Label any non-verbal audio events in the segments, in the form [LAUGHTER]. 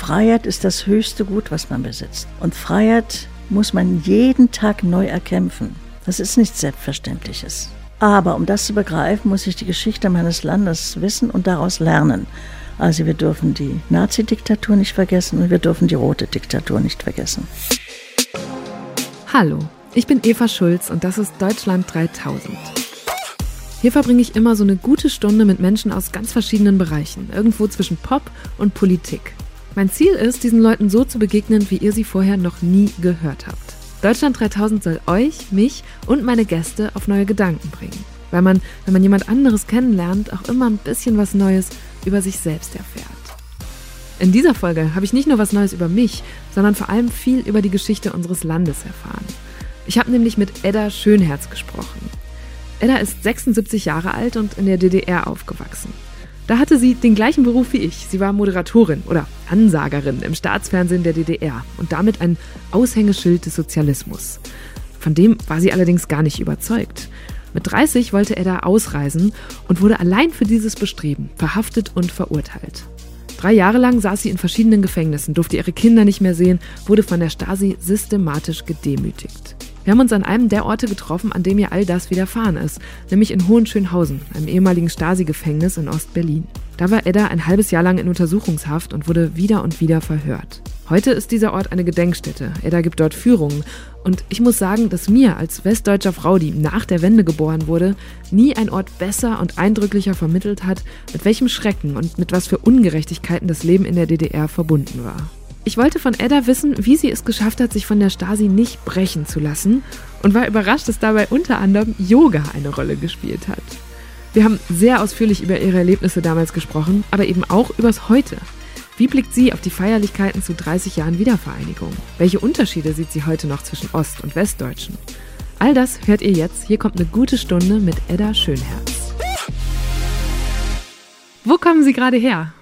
Freiheit ist das höchste Gut, was man besitzt. Und Freiheit muss man jeden Tag neu erkämpfen. Das ist nichts Selbstverständliches. Aber um das zu begreifen, muss ich die Geschichte meines Landes wissen und daraus lernen. Also wir dürfen die Nazi-Diktatur nicht vergessen und wir dürfen die rote Diktatur nicht vergessen. Hallo, ich bin Eva Schulz und das ist Deutschland 3000. Hier verbringe ich immer so eine gute Stunde mit Menschen aus ganz verschiedenen Bereichen, irgendwo zwischen Pop und Politik. Mein Ziel ist, diesen Leuten so zu begegnen, wie ihr sie vorher noch nie gehört habt. Deutschland 3000 soll euch, mich und meine Gäste auf neue Gedanken bringen. Weil man, wenn man jemand anderes kennenlernt, auch immer ein bisschen was Neues über sich selbst erfährt. In dieser Folge habe ich nicht nur was Neues über mich, sondern vor allem viel über die Geschichte unseres Landes erfahren. Ich habe nämlich mit Edda Schönherz gesprochen. Edda ist 76 Jahre alt und in der DDR aufgewachsen. Da hatte sie den gleichen Beruf wie ich. Sie war Moderatorin oder Ansagerin im Staatsfernsehen der DDR und damit ein Aushängeschild des Sozialismus. Von dem war sie allerdings gar nicht überzeugt. Mit 30 wollte er da ausreisen und wurde allein für dieses Bestreben verhaftet und verurteilt. Drei Jahre lang saß sie in verschiedenen Gefängnissen, durfte ihre Kinder nicht mehr sehen, wurde von der Stasi systematisch gedemütigt. Wir haben uns an einem der Orte getroffen, an dem ihr all das widerfahren ist, nämlich in Hohenschönhausen, einem ehemaligen Stasi-Gefängnis in Ostberlin. Da war Edda ein halbes Jahr lang in Untersuchungshaft und wurde wieder und wieder verhört. Heute ist dieser Ort eine Gedenkstätte. Edda gibt dort Führungen. Und ich muss sagen, dass mir als westdeutscher Frau, die nach der Wende geboren wurde, nie ein Ort besser und eindrücklicher vermittelt hat, mit welchem Schrecken und mit was für Ungerechtigkeiten das Leben in der DDR verbunden war. Ich wollte von Edda wissen, wie sie es geschafft hat, sich von der Stasi nicht brechen zu lassen und war überrascht, dass dabei unter anderem Yoga eine Rolle gespielt hat. Wir haben sehr ausführlich über ihre Erlebnisse damals gesprochen, aber eben auch übers Heute. Wie blickt sie auf die Feierlichkeiten zu 30 Jahren Wiedervereinigung? Welche Unterschiede sieht sie heute noch zwischen Ost- und Westdeutschen? All das hört ihr jetzt. Hier kommt eine gute Stunde mit Edda Schönherz. Wo kommen Sie gerade her?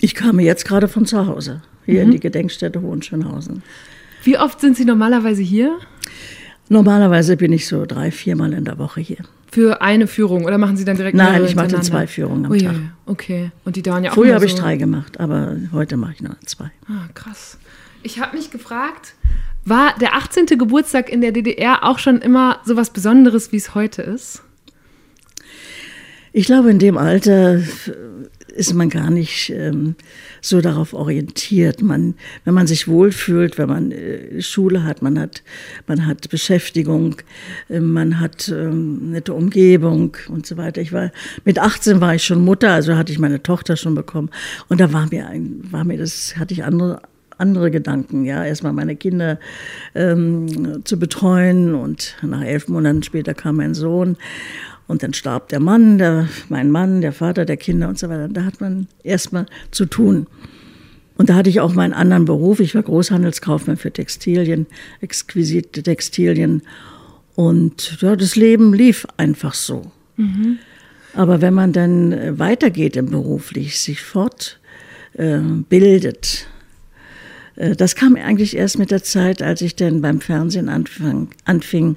Ich kam jetzt gerade von zu Hause hier mhm. in die Gedenkstätte Hohenschönhausen. Wie oft sind Sie normalerweise hier? Normalerweise bin ich so drei, viermal in der Woche hier. Für eine Führung oder machen Sie dann direkt Nein, ich mache zwei Führungen am oh, Tag. Okay. Und die dauern ja auch Früher habe so ich drei gemacht, aber heute mache ich nur zwei. Ah, krass. Ich habe mich gefragt, war der 18. Geburtstag in der DDR auch schon immer so was Besonderes, wie es heute ist? Ich glaube, in dem Alter ist man gar nicht ähm, so darauf orientiert. Man, wenn man sich wohlfühlt, wenn man äh, Schule hat, man hat, man hat Beschäftigung, äh, man hat ähm, nette Umgebung und so weiter. Ich war mit 18 war ich schon Mutter, also hatte ich meine Tochter schon bekommen und da war mir ein, war mir das hatte ich andere andere Gedanken, ja, erstmal meine Kinder ähm, zu betreuen und nach elf Monaten später kam mein Sohn und dann starb der Mann, der, mein Mann, der Vater der Kinder und so weiter. Da hat man erstmal zu tun. Und da hatte ich auch meinen anderen Beruf. Ich war Großhandelskaufmann für Textilien, exquisite Textilien. Und ja, das Leben lief einfach so. Mhm. Aber wenn man dann äh, weitergeht im Beruflich, sich fortbildet, äh, äh, das kam eigentlich erst mit der Zeit, als ich dann beim Fernsehen anfang, anfing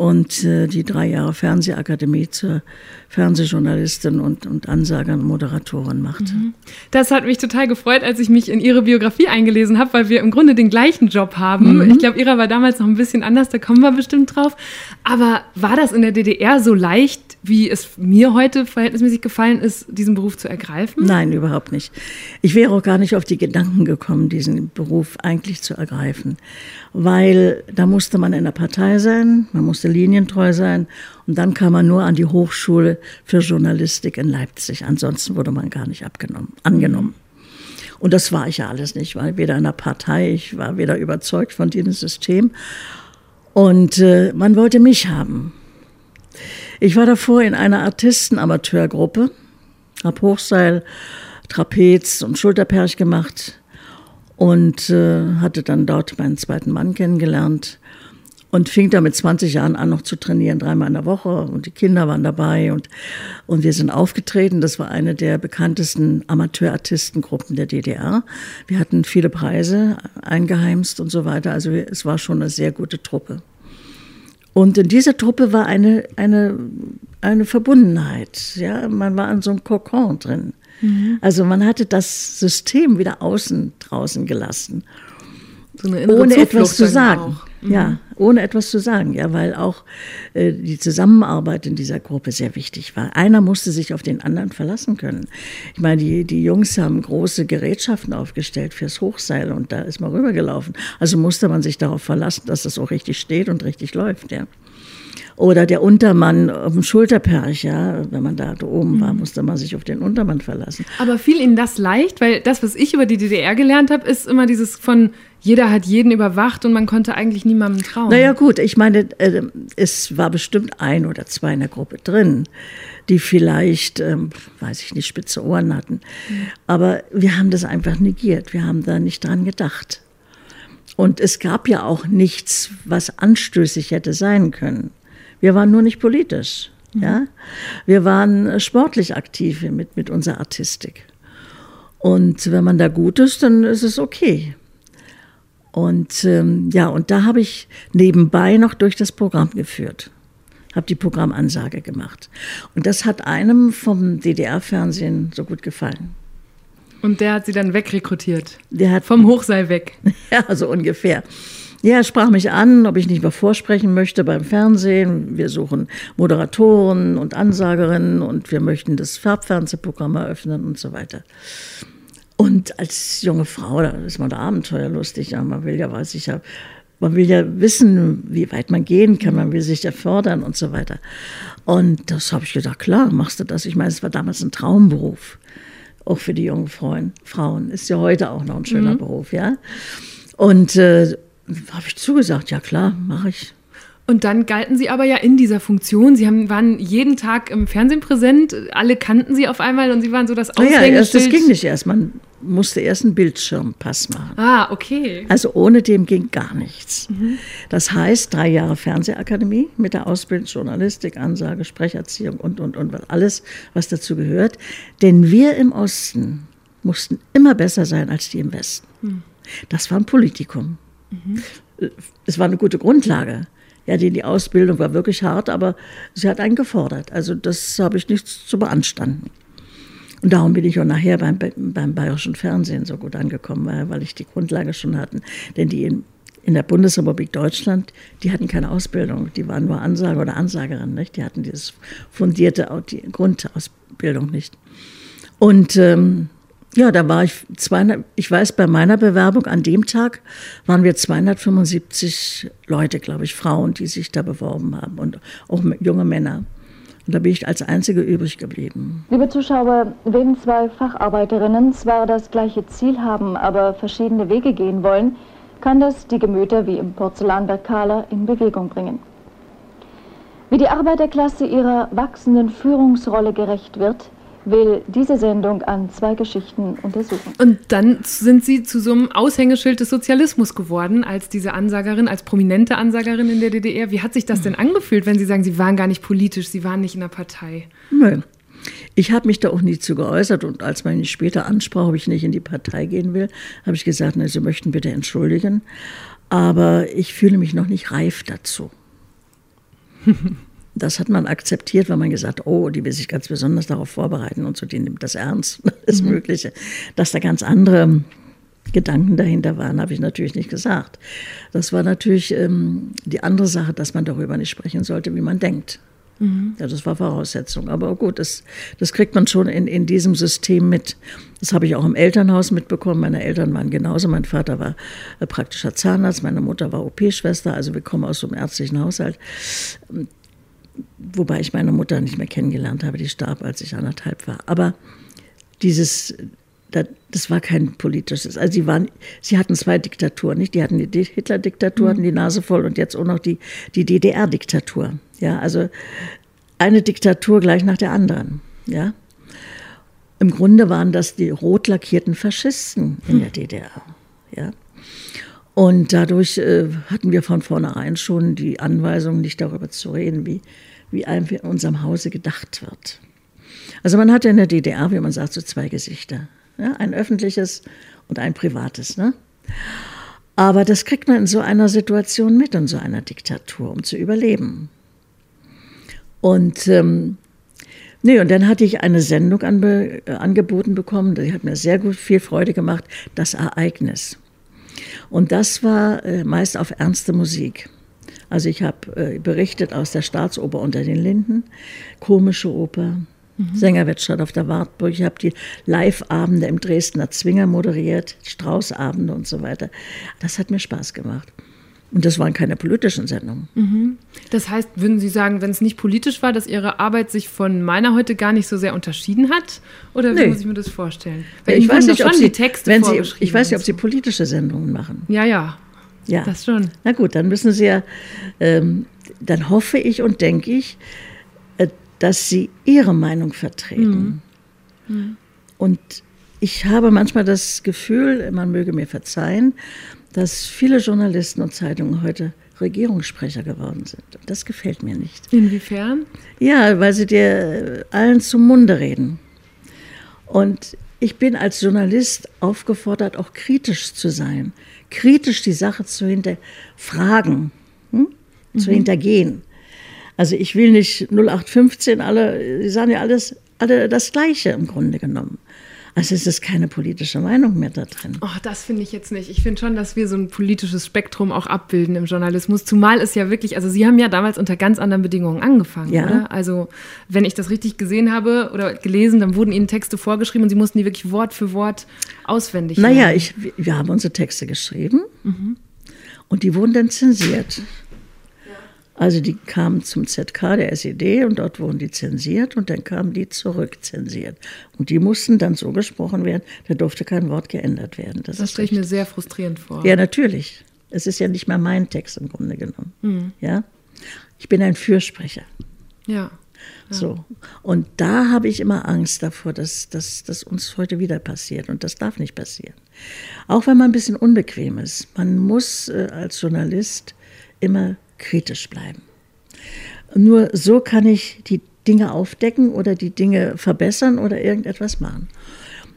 und äh, die drei Jahre Fernsehakademie zur Fernsehjournalistin und, und Ansager und Moderatorin machte. Mhm. Das hat mich total gefreut, als ich mich in Ihre Biografie eingelesen habe, weil wir im Grunde den gleichen Job haben. Mhm. Ich glaube, Ihrer war damals noch ein bisschen anders, da kommen wir bestimmt drauf. Aber war das in der DDR so leicht, wie es mir heute verhältnismäßig gefallen ist, diesen Beruf zu ergreifen? Nein, überhaupt nicht. Ich wäre auch gar nicht auf die Gedanken gekommen, diesen Beruf eigentlich zu ergreifen, weil da musste man in der Partei sein, man musste linientreu sein und dann kam man nur an die Hochschule für Journalistik in Leipzig. Ansonsten wurde man gar nicht abgenommen, angenommen. Und das war ich ja alles nicht, weil weder in der Partei, ich war weder überzeugt von diesem System. Und äh, man wollte mich haben. Ich war davor in einer Artisten-Amateurgruppe, habe Hochseil, Trapez und Schulterperch gemacht und äh, hatte dann dort meinen zweiten Mann kennengelernt und fing da mit 20 Jahren an, noch zu trainieren, dreimal in der Woche. Und die Kinder waren dabei und, und wir sind aufgetreten. Das war eine der bekanntesten Amateurartistengruppen der DDR. Wir hatten viele Preise eingeheimst und so weiter. Also es war schon eine sehr gute Truppe. Und in dieser Truppe war eine, eine, eine Verbundenheit. Ja? Man war in so einem Kokon drin. Mhm. Also man hatte das System wieder außen draußen gelassen. So ohne etwas zu sagen. Mhm. Ja, ohne etwas zu sagen, ja, weil auch äh, die Zusammenarbeit in dieser Gruppe sehr wichtig war. Einer musste sich auf den anderen verlassen können. Ich meine, die, die Jungs haben große Gerätschaften aufgestellt fürs Hochseil und da ist man rübergelaufen. Also musste man sich darauf verlassen, dass das auch richtig steht und richtig läuft, ja. Oder der Untermann auf dem Schulterperch, ja, wenn man da oben war, mhm. musste man sich auf den Untermann verlassen. Aber fiel Ihnen das leicht? Weil das, was ich über die DDR gelernt habe, ist immer dieses von jeder hat jeden überwacht und man konnte eigentlich niemandem trauen. Naja gut, ich meine, äh, es war bestimmt ein oder zwei in der Gruppe drin, die vielleicht, ähm, weiß ich nicht, spitze Ohren hatten. Mhm. Aber wir haben das einfach negiert, wir haben da nicht dran gedacht. Und es gab ja auch nichts, was anstößig hätte sein können. Wir waren nur nicht politisch. Mhm. Ja? Wir waren sportlich aktiv mit, mit unserer Artistik. Und wenn man da gut ist, dann ist es okay. Und ähm, ja, und da habe ich nebenbei noch durch das Programm geführt, habe die Programmansage gemacht. Und das hat einem vom DDR-Fernsehen so gut gefallen. Und der hat sie dann wegrekrutiert? Der hat vom Hochseil weg? [LAUGHS] Ja, so ungefähr. Ja, er sprach mich an, ob ich nicht mal vorsprechen möchte beim Fernsehen. Wir suchen Moderatoren und Ansagerinnen und wir möchten das Farbfernsehprogramm eröffnen und so weiter. Und als junge Frau, da ist man da abenteuerlustig. Ja, man will ja, weiß ich ja, man will ja wissen, wie weit man gehen kann, man will sich ja fördern und so weiter. Und das habe ich gesagt, klar, machst du das. Ich meine, es war damals ein Traumberuf, auch für die jungen Frauen. Frauen ist ja heute auch noch ein schöner mhm. Beruf, ja. Und äh, habe ich zugesagt, ja klar, mache ich. Und dann galten Sie aber ja in dieser Funktion. Sie haben, waren jeden Tag im Fernsehen präsent. Alle kannten Sie auf einmal und Sie waren so das Aushängeschild. Ja, das ging nicht erst. Man musste erst einen Bildschirmpass machen. Ah, okay. Also ohne dem ging gar nichts. Mhm. Das heißt, drei Jahre Fernsehakademie mit der Ausbildung Journalistik, Ansage, Sprecherziehung und, und, und alles, was dazu gehört. Denn wir im Osten mussten immer besser sein als die im Westen. Mhm. Das war ein Politikum. Mhm. Es war eine gute Grundlage. Ja, die, die Ausbildung war wirklich hart, aber sie hat einen gefordert. Also das habe ich nichts zu beanstanden. Und darum bin ich auch nachher beim, beim bayerischen Fernsehen so gut angekommen, weil ich die Grundlage schon hatte. Denn die in, in der Bundesrepublik Deutschland, die hatten keine Ausbildung, die waren nur Ansager oder Ansagerin, nicht? Die hatten dieses fundierte die Grundausbildung nicht. Und ähm, ja, da war ich 200, ich weiß, bei meiner Bewerbung an dem Tag waren wir 275 Leute, glaube ich, Frauen, die sich da beworben haben und auch junge Männer. Und da bin ich als Einzige übrig geblieben. Liebe Zuschauer, wenn zwei Facharbeiterinnen zwar das gleiche Ziel haben, aber verschiedene Wege gehen wollen, kann das die Gemüter wie im Porzellanberg Kahler in Bewegung bringen. Wie die Arbeiterklasse ihrer wachsenden Führungsrolle gerecht wird, will diese Sendung an zwei Geschichten untersuchen. Und dann sind Sie zu so einem Aushängeschild des Sozialismus geworden, als diese Ansagerin, als prominente Ansagerin in der DDR. Wie hat sich das denn angefühlt, wenn Sie sagen, Sie waren gar nicht politisch, Sie waren nicht in der Partei? Nö. Ich habe mich da auch nie zu geäußert und als man mich später ansprach, ob ich nicht in die Partei gehen will, habe ich gesagt, na, Sie möchten bitte entschuldigen, aber ich fühle mich noch nicht reif dazu. [LAUGHS] Das hat man akzeptiert, weil man gesagt, oh, die will sich ganz besonders darauf vorbereiten und so, die nimmt das ernst, [LAUGHS] das mhm. Mögliche. Dass da ganz andere Gedanken dahinter waren, habe ich natürlich nicht gesagt. Das war natürlich ähm, die andere Sache, dass man darüber nicht sprechen sollte, wie man denkt. Mhm. Ja, das war Voraussetzung. Aber gut, das, das kriegt man schon in, in diesem System mit. Das habe ich auch im Elternhaus mitbekommen. Meine Eltern waren genauso. Mein Vater war äh, praktischer Zahnarzt, meine Mutter war OP-Schwester. Also wir kommen aus so einem ärztlichen Haushalt wobei ich meine Mutter nicht mehr kennengelernt habe, die starb, als ich anderthalb war. Aber dieses, das war kein politisches. Also sie waren, sie hatten zwei Diktaturen, nicht? Die hatten die Hitler-Diktatur, mhm. hatten die Nase voll und jetzt auch noch die, die DDR-Diktatur. Ja, also eine Diktatur gleich nach der anderen. Ja. Im Grunde waren das die rot lackierten Faschisten in der DDR. Ja. Und dadurch äh, hatten wir von vornherein schon die Anweisung, nicht darüber zu reden, wie, wie einem in unserem Hause gedacht wird. Also man hatte in der DDR, wie man sagt, so zwei Gesichter. Ja, ein öffentliches und ein privates. Ne? Aber das kriegt man in so einer Situation mit, in so einer Diktatur, um zu überleben. Und ähm, Nee, und dann hatte ich eine Sendung anbe, äh, angeboten bekommen, die hat mir sehr gut viel Freude gemacht, das Ereignis. Und das war äh, meist auf ernste Musik. Also ich habe äh, berichtet aus der Staatsoper unter den Linden, komische Oper, mhm. Sängerwettstreit auf der Wartburg. Ich habe die Live-Abende im Dresdner Zwinger moderiert, Straußabende und so weiter. Das hat mir Spaß gemacht. Und das waren keine politischen Sendungen. Mhm. Das heißt, würden Sie sagen, wenn es nicht politisch war, dass Ihre Arbeit sich von meiner heute gar nicht so sehr unterschieden hat? Oder wie nee. muss ich mir das vorstellen? Weil ich weiß nicht, ob Sie, Texte wenn Sie, ich weiß nicht, ob Sie politische Sendungen machen. Ja, ja. Ja. Das schon. Na gut, dann müssen Sie ja, ähm, dann hoffe ich und denke ich, äh, dass Sie Ihre Meinung vertreten. Mhm. Mhm. Und ich habe manchmal das Gefühl, man möge mir verzeihen, dass viele Journalisten und Zeitungen heute Regierungssprecher geworden sind. Das gefällt mir nicht. Inwiefern? Ja, weil sie dir allen zum Munde reden. Und ich bin als Journalist aufgefordert, auch kritisch zu sein, kritisch die Sache zu hinterfragen, hm? mhm. zu hintergehen. Also ich will nicht 0815 alle, sie sagen ja alles, alle das Gleiche im Grunde genommen. Also es ist keine politische Meinung mehr da drin. Oh, das finde ich jetzt nicht. Ich finde schon, dass wir so ein politisches Spektrum auch abbilden im Journalismus. Zumal es ja wirklich, also Sie haben ja damals unter ganz anderen Bedingungen angefangen, ja. oder? Also wenn ich das richtig gesehen habe oder gelesen, dann wurden Ihnen Texte vorgeschrieben und Sie mussten die wirklich Wort für Wort auswendig Naja, ich, wir haben unsere Texte geschrieben mhm. und die wurden dann zensiert. Also die kamen zum ZK der SED und dort wurden die zensiert und dann kamen die zurückzensiert. Und die mussten dann so gesprochen werden, da durfte kein Wort geändert werden. Das, das stelle ich mir sehr frustrierend vor. Ja, natürlich. Es ist ja nicht mehr mein Text im Grunde genommen. Mhm. Ja? Ich bin ein Fürsprecher. Ja. ja. So. Und da habe ich immer Angst davor, dass das uns heute wieder passiert. Und das darf nicht passieren. Auch wenn man ein bisschen unbequem ist. Man muss äh, als Journalist immer kritisch bleiben. Nur so kann ich die Dinge aufdecken oder die Dinge verbessern oder irgendetwas machen.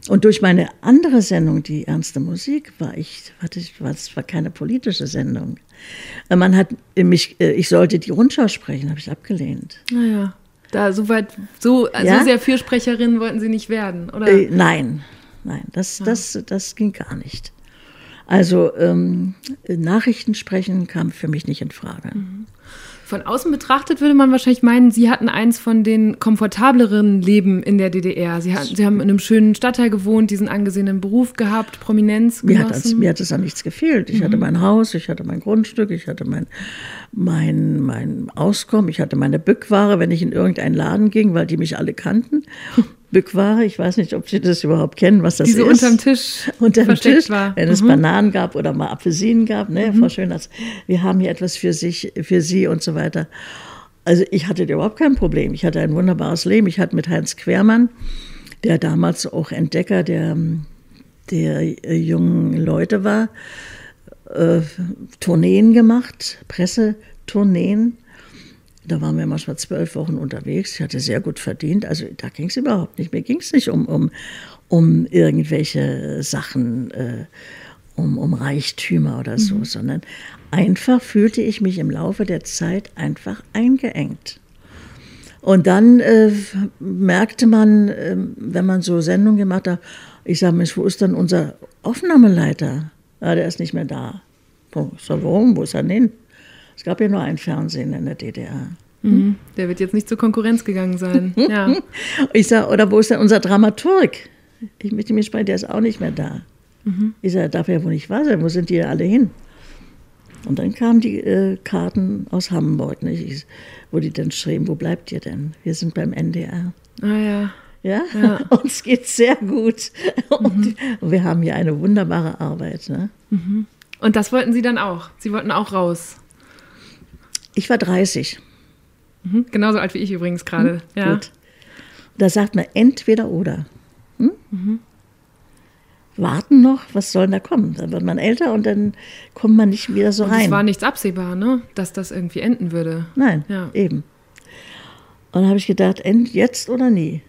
Und durch meine andere Sendung, die ernste Musik, war ich, warte, es war keine politische Sendung. Man hat mich, äh, ich sollte die Rundschau sprechen, habe ich abgelehnt. Naja, da so weit, so, ja? so sehr Fürsprecherin wollten Sie nicht werden, oder? Äh, nein, nein, das, ja. das, das ging gar nicht. Also ähm, Nachrichten sprechen kam für mich nicht in Frage. Mhm. Von außen betrachtet würde man wahrscheinlich meinen, Sie hatten eins von den komfortableren Leben in der DDR. Sie, hatten, Sie haben in einem schönen Stadtteil gewohnt, diesen angesehenen Beruf gehabt, Prominenz genossen. Mir hat, es, mir hat es an nichts gefehlt. Ich mhm. hatte mein Haus, ich hatte mein Grundstück, ich hatte mein, mein, mein Auskommen, ich hatte meine Bückware, wenn ich in irgendeinen Laden ging, weil die mich alle kannten. Bückware. Ich weiß nicht, ob Sie das überhaupt kennen, was das Die so ist. unterm Tisch [LAUGHS] unterm Tisch, war. Wenn mhm. es Bananen gab oder mal Apfelsinen gab. Ne? Mhm. Frau Schöners, wir haben hier etwas für, sich, für Sie und so weiter. Also ich hatte überhaupt kein Problem. Ich hatte ein wunderbares Leben. Ich hatte mit Heinz Quermann, der damals auch Entdecker der, der äh, jungen Leute war, äh, Tourneen gemacht, Pressetourneen. Da waren wir manchmal zwölf Wochen unterwegs. Ich hatte sehr gut verdient. Also da ging es überhaupt nicht. Mir ging es nicht um, um, um irgendwelche Sachen, äh, um, um Reichtümer oder so, mhm. sondern einfach fühlte ich mich im Laufe der Zeit einfach eingeengt. Und dann äh, merkte man, äh, wenn man so Sendungen gemacht hat, ich sage, Mensch, wo ist denn unser Aufnahmeleiter? Ja, der ist nicht mehr da. So, warum? Wo ist er denn hin? Es gab ja nur ein Fernsehen in der DDR. Mhm. Der wird jetzt nicht zur Konkurrenz gegangen sein. [LAUGHS] ja. Ich sage, oder wo ist denn unser Dramaturg? Ich möchte mir sprechen, der ist auch nicht mehr da. Mhm. Ich sage, darf ja wohl nicht wahr sein, wo sind die alle hin? Und dann kamen die äh, Karten aus Hamburg, nicht? wo die dann schrieben, wo bleibt ihr denn? Wir sind beim NDR. Ah ja. Ja, ja. [LAUGHS] uns geht sehr gut. Und mhm. wir haben hier eine wunderbare Arbeit. Ne? Mhm. Und das wollten Sie dann auch? Sie wollten auch raus? Ich war 30. Mhm, genauso alt wie ich übrigens gerade. Hm? Ja. Gut. Da sagt man entweder oder. Hm? Mhm. Warten noch, was soll da kommen? Dann wird man älter und dann kommt man nicht wieder so und rein. Es war nichts absehbar, ne? dass das irgendwie enden würde. Nein, ja. eben. Und dann habe ich gedacht, end jetzt oder nie.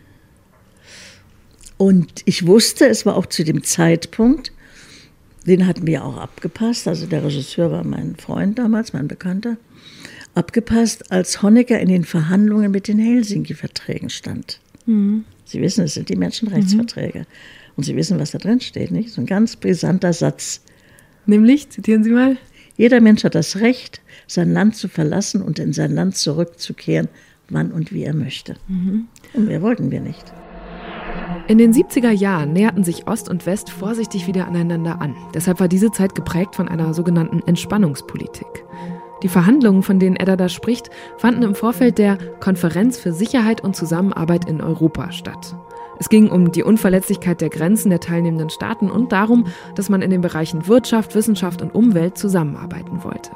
Und ich wusste, es war auch zu dem Zeitpunkt, den hatten wir auch abgepasst. Also der Regisseur war mein Freund damals, mein Bekannter abgepasst, als Honecker in den Verhandlungen mit den Helsinki-Verträgen stand. Mhm. Sie wissen, es sind die Menschenrechtsverträge. Mhm. Und Sie wissen, was da drin steht, nicht? So ein ganz brisanter Satz. Nämlich, zitieren Sie mal. Jeder Mensch hat das Recht, sein Land zu verlassen und in sein Land zurückzukehren, wann und wie er möchte. Mhm. Und mehr wollten wir nicht. In den 70er Jahren näherten sich Ost und West vorsichtig wieder aneinander an. Deshalb war diese Zeit geprägt von einer sogenannten Entspannungspolitik. Die Verhandlungen, von denen Edda da spricht, fanden im Vorfeld der Konferenz für Sicherheit und Zusammenarbeit in Europa statt. Es ging um die Unverletzlichkeit der Grenzen der teilnehmenden Staaten und darum, dass man in den Bereichen Wirtschaft, Wissenschaft und Umwelt zusammenarbeiten wollte.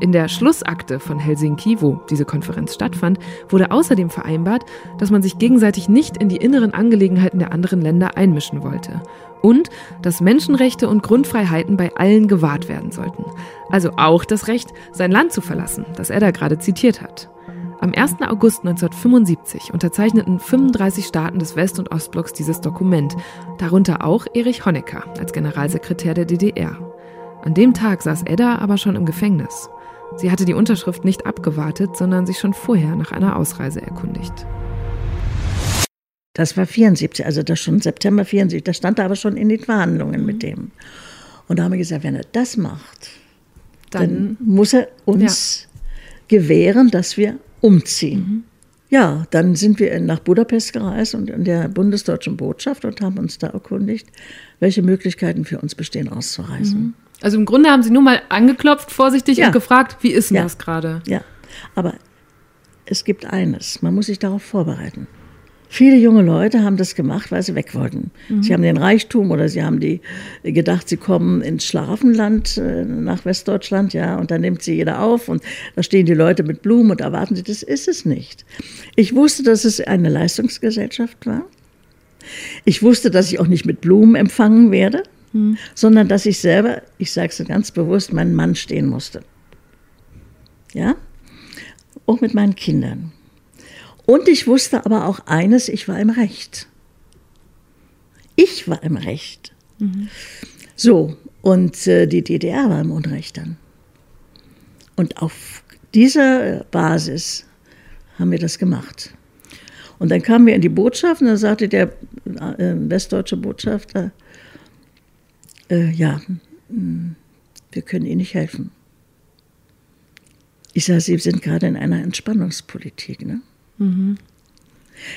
In der Schlussakte von Helsinki, wo diese Konferenz stattfand, wurde außerdem vereinbart, dass man sich gegenseitig nicht in die inneren Angelegenheiten der anderen Länder einmischen wollte und dass Menschenrechte und Grundfreiheiten bei allen gewahrt werden sollten. Also auch das Recht, sein Land zu verlassen, das er da gerade zitiert hat. Am 1. August 1975 unterzeichneten 35 Staaten des West- und Ostblocks dieses Dokument, darunter auch Erich Honecker als Generalsekretär der DDR. An dem Tag saß Edda aber schon im Gefängnis. Sie hatte die Unterschrift nicht abgewartet, sondern sich schon vorher nach einer Ausreise erkundigt. Das war 74, also das schon September 74. Das stand da aber schon in den Verhandlungen mhm. mit dem. Und da haben wir gesagt, wenn er das macht, dann, dann muss er uns ja. gewähren, dass wir umziehen. Mhm. Ja, dann sind wir nach Budapest gereist und in der bundesdeutschen Botschaft und haben uns da erkundigt, welche Möglichkeiten für uns bestehen, auszureisen. Mhm. Also im Grunde haben Sie nur mal angeklopft, vorsichtig ja. und gefragt, wie ist denn ja. das gerade? Ja, aber es gibt eines, man muss sich darauf vorbereiten. Viele junge Leute haben das gemacht, weil sie weg wollten. Mhm. Sie haben den Reichtum oder sie haben die gedacht, sie kommen ins Schlafenland äh, nach Westdeutschland, ja, und dann nimmt sie jeder auf und da stehen die Leute mit Blumen und erwarten sie. Das ist es nicht. Ich wusste, dass es eine Leistungsgesellschaft war. Ich wusste, dass ich auch nicht mit Blumen empfangen werde, mhm. sondern dass ich selber, ich sage es ganz bewusst, meinen Mann stehen musste. Ja, auch mit meinen Kindern. Und ich wusste aber auch eines, ich war im Recht. Ich war im Recht. Mhm. So, und äh, die DDR war im Unrecht dann. Und auf dieser Basis haben wir das gemacht. Und dann kamen wir in die Botschaft und da sagte der äh, westdeutsche Botschafter, äh, ja, hm, wir können Ihnen nicht helfen. Ich sage, Sie sind gerade in einer Entspannungspolitik. Ne? Mhm.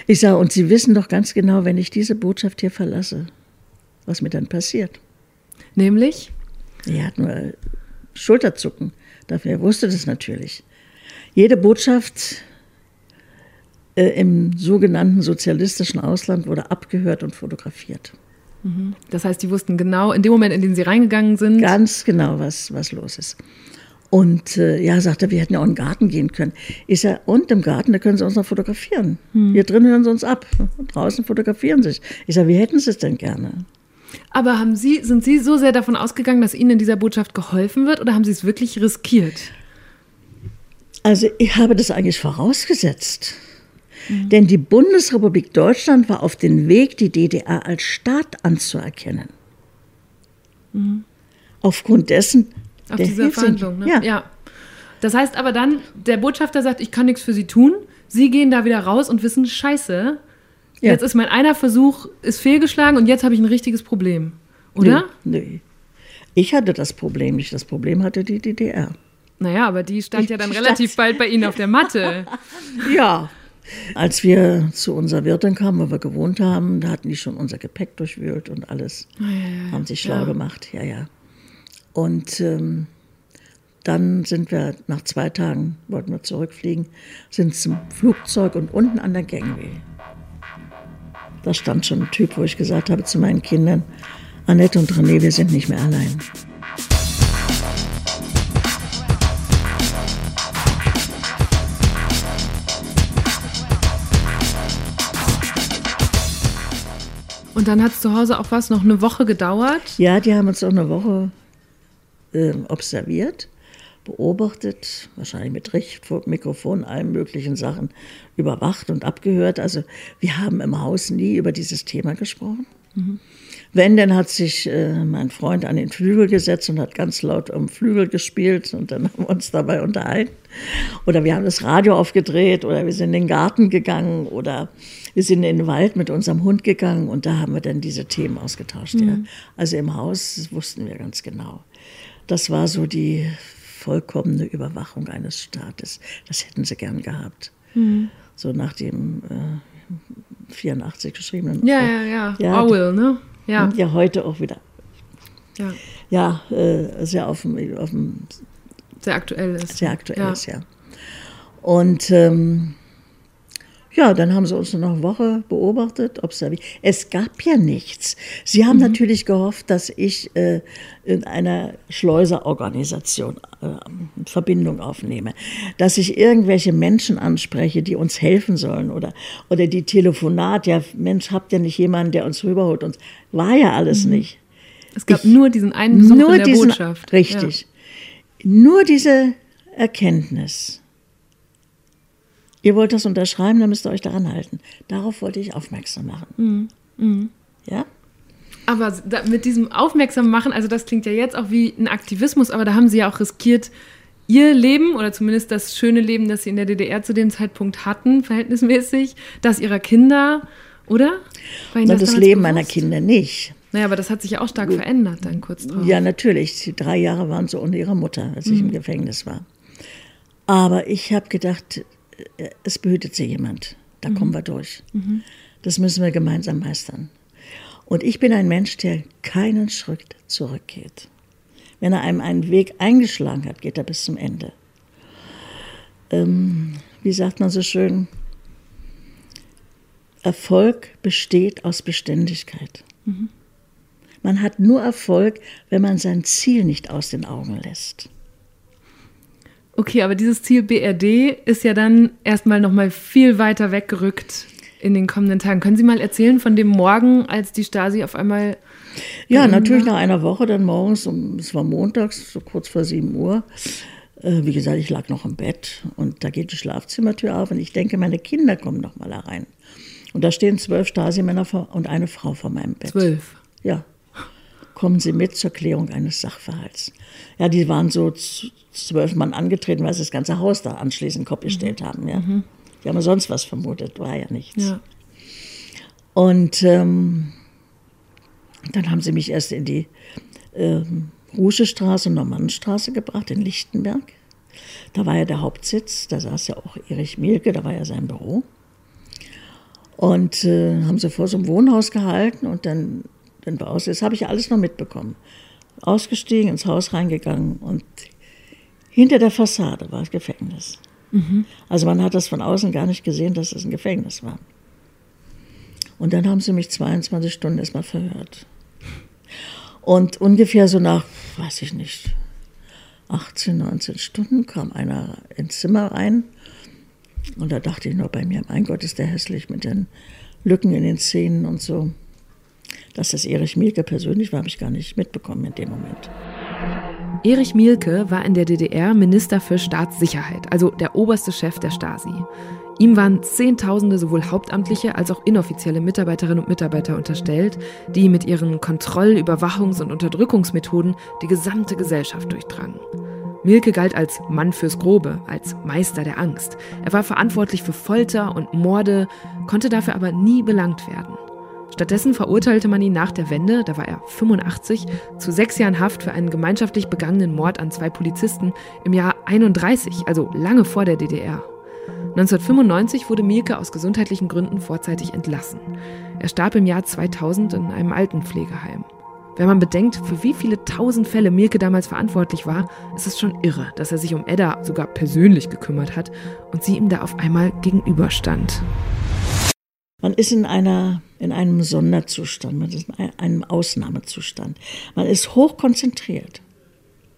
Ich sage, und Sie wissen doch ganz genau, wenn ich diese Botschaft hier verlasse, was mir dann passiert. Nämlich? Er hat nur Schulterzucken. Dafür wusste das natürlich. Jede Botschaft äh, im sogenannten sozialistischen Ausland wurde abgehört und fotografiert. Mhm. Das heißt, die wussten genau in dem Moment, in dem sie reingegangen sind. Ganz genau, was, was los ist. Und äh, ja, sagt er, wir hätten ja auch in den Garten gehen können. Ich sage, und im Garten, da können Sie uns noch fotografieren. Hm. Hier drin hören Sie uns ab. Draußen fotografieren Sie sich. Ich sage, wie hätten Sie es denn gerne? Aber haben Sie, sind Sie so sehr davon ausgegangen, dass Ihnen in dieser Botschaft geholfen wird oder haben Sie es wirklich riskiert? Also ich habe das eigentlich vorausgesetzt. Mhm. Denn die Bundesrepublik Deutschland war auf dem Weg, die DDR als Staat anzuerkennen. Mhm. Aufgrund dessen auf dieser Verhandlung, ne? Ja. ja. Das heißt aber dann, der Botschafter sagt, ich kann nichts für Sie tun. Sie gehen da wieder raus und wissen, scheiße, ja. jetzt ist mein einer Versuch, ist fehlgeschlagen und jetzt habe ich ein richtiges Problem. Oder? Nee, nee. Ich hatte das Problem nicht. Das Problem hatte die DDR. Naja, aber die stand ich ja dann relativ bald bei Ihnen auf der Matte. [LAUGHS] ja. Als wir zu unserer Wirtin kamen, wo wir gewohnt haben, da hatten die schon unser Gepäck durchwühlt und alles. Ja, ja. Haben sich schlau gemacht. Ja, ja. Und ähm, dann sind wir nach zwei Tagen, wollten wir zurückfliegen, sind zum Flugzeug und unten an der Gangway. Da stand schon ein Typ, wo ich gesagt habe zu meinen Kindern, Annette und René, wir sind nicht mehr allein. Und dann hat es zu Hause auch was, noch eine Woche gedauert? Ja, die haben uns auch eine Woche äh, observiert, beobachtet, wahrscheinlich mit Richtmikrofon, allen möglichen Sachen überwacht und abgehört. Also wir haben im Haus nie über dieses Thema gesprochen. Mhm. Wenn, dann hat sich äh, mein Freund an den Flügel gesetzt und hat ganz laut am Flügel gespielt und dann [LAUGHS] haben wir uns dabei unterhalten. Oder wir haben das Radio aufgedreht oder wir sind in den Garten gegangen oder wir sind in den Wald mit unserem Hund gegangen und da haben wir dann diese Themen ausgetauscht. Mhm. Ja. Also im Haus wussten wir ganz genau. Das war so die vollkommene Überwachung eines Staates. Das hätten sie gern gehabt. Mhm. So nach dem äh, 84 geschriebenen. Ja, ja, ja, ja. Orwell, ne? Ja. Ja heute auch wieder. Ja. Ja, äh, sehr auf dem, auf dem sehr aktuell ist. Sehr aktuell ja. ist, ja. Und ähm, ja, dann haben sie uns noch eine Woche beobachtet, observiert. Es gab ja nichts. Sie haben mhm. natürlich gehofft, dass ich äh, in einer Schleuserorganisation äh, Verbindung aufnehme, dass ich irgendwelche Menschen anspreche, die uns helfen sollen oder, oder die Telefonat, ja, Mensch, habt ihr nicht jemanden, der uns rüberholt? Und war ja alles mhm. nicht. Es gab ich, nur diesen einen Besuch nur in der diesen, Botschaft. Richtig. Ja. Nur diese Erkenntnis ihr wollt das unterschreiben, dann müsst ihr euch daran halten. Darauf wollte ich aufmerksam machen. Mhm. Mhm. Ja? Aber mit diesem Aufmerksam machen, also das klingt ja jetzt auch wie ein Aktivismus, aber da haben Sie ja auch riskiert, Ihr Leben oder zumindest das schöne Leben, das Sie in der DDR zu dem Zeitpunkt hatten, verhältnismäßig, das Ihrer Kinder, oder? War das, das Leben bewusst? meiner Kinder nicht. Naja, aber das hat sich ja auch stark verändert dann kurz drauf. Ja, natürlich. Die drei Jahre waren so ohne ihre Mutter, als ich im mhm. Gefängnis war. Aber ich habe gedacht, es behütet sie jemand. Da mhm. kommen wir durch. Mhm. Das müssen wir gemeinsam meistern. Und ich bin ein Mensch, der keinen Schritt zurückgeht. Wenn er einem einen Weg eingeschlagen hat, geht er bis zum Ende. Ähm, wie sagt man so schön? Erfolg besteht aus Beständigkeit. Mhm. Man hat nur Erfolg, wenn man sein Ziel nicht aus den Augen lässt. Okay, aber dieses Ziel BRD ist ja dann erstmal nochmal viel weiter weggerückt in den kommenden Tagen. Können Sie mal erzählen von dem Morgen, als die Stasi auf einmal. Ja, natürlich nach einer Woche dann morgens, um, es war montags, so kurz vor 7 Uhr. Äh, wie gesagt, ich lag noch im Bett und da geht die Schlafzimmertür auf und ich denke, meine Kinder kommen noch mal herein. Und da stehen zwölf Stasi-Männer und eine Frau vor meinem Bett. Zwölf? Ja kommen Sie mit zur Klärung eines Sachverhalts. Ja, die waren so zwölf Mann angetreten, weil sie das ganze Haus da anschließend Kopf gestellt mhm. haben. Ja. Mhm. Die haben sonst was vermutet, war ja nichts. Ja. Und ähm, dann haben sie mich erst in die ähm, Ruschestraße und Normannenstraße gebracht, in Lichtenberg. Da war ja der Hauptsitz, da saß ja auch Erich Mielke, da war ja sein Büro. Und äh, haben sie vor so einem Wohnhaus gehalten und dann bin raus. Das habe ich alles noch mitbekommen. Ausgestiegen, ins Haus reingegangen und hinter der Fassade war das Gefängnis. Mhm. Also man hat das von außen gar nicht gesehen, dass es ein Gefängnis war. Und dann haben sie mich 22 Stunden erstmal verhört. Und ungefähr so nach, weiß ich nicht, 18, 19 Stunden kam einer ins Zimmer rein. Und da dachte ich nur bei mir, mein Gott, ist der hässlich mit den Lücken in den Zähnen und so. Dass das Erich Mielke persönlich war, habe ich gar nicht mitbekommen in dem Moment. Erich Mielke war in der DDR Minister für Staatssicherheit, also der oberste Chef der Stasi. Ihm waren Zehntausende sowohl hauptamtliche als auch inoffizielle Mitarbeiterinnen und Mitarbeiter unterstellt, die mit ihren Kontroll-, Überwachungs- und Unterdrückungsmethoden die gesamte Gesellschaft durchdrangen. Mielke galt als Mann fürs Grobe, als Meister der Angst. Er war verantwortlich für Folter und Morde, konnte dafür aber nie belangt werden. Stattdessen verurteilte man ihn nach der Wende, da war er 85, zu sechs Jahren Haft für einen gemeinschaftlich begangenen Mord an zwei Polizisten im Jahr 31, also lange vor der DDR. 1995 wurde Mielke aus gesundheitlichen Gründen vorzeitig entlassen. Er starb im Jahr 2000 in einem Altenpflegeheim. Wenn man bedenkt, für wie viele tausend Fälle Mielke damals verantwortlich war, ist es schon irre, dass er sich um Edda sogar persönlich gekümmert hat und sie ihm da auf einmal gegenüberstand. Man ist in einer in einem Sonderzustand, man ist in einem Ausnahmezustand. Man ist hochkonzentriert.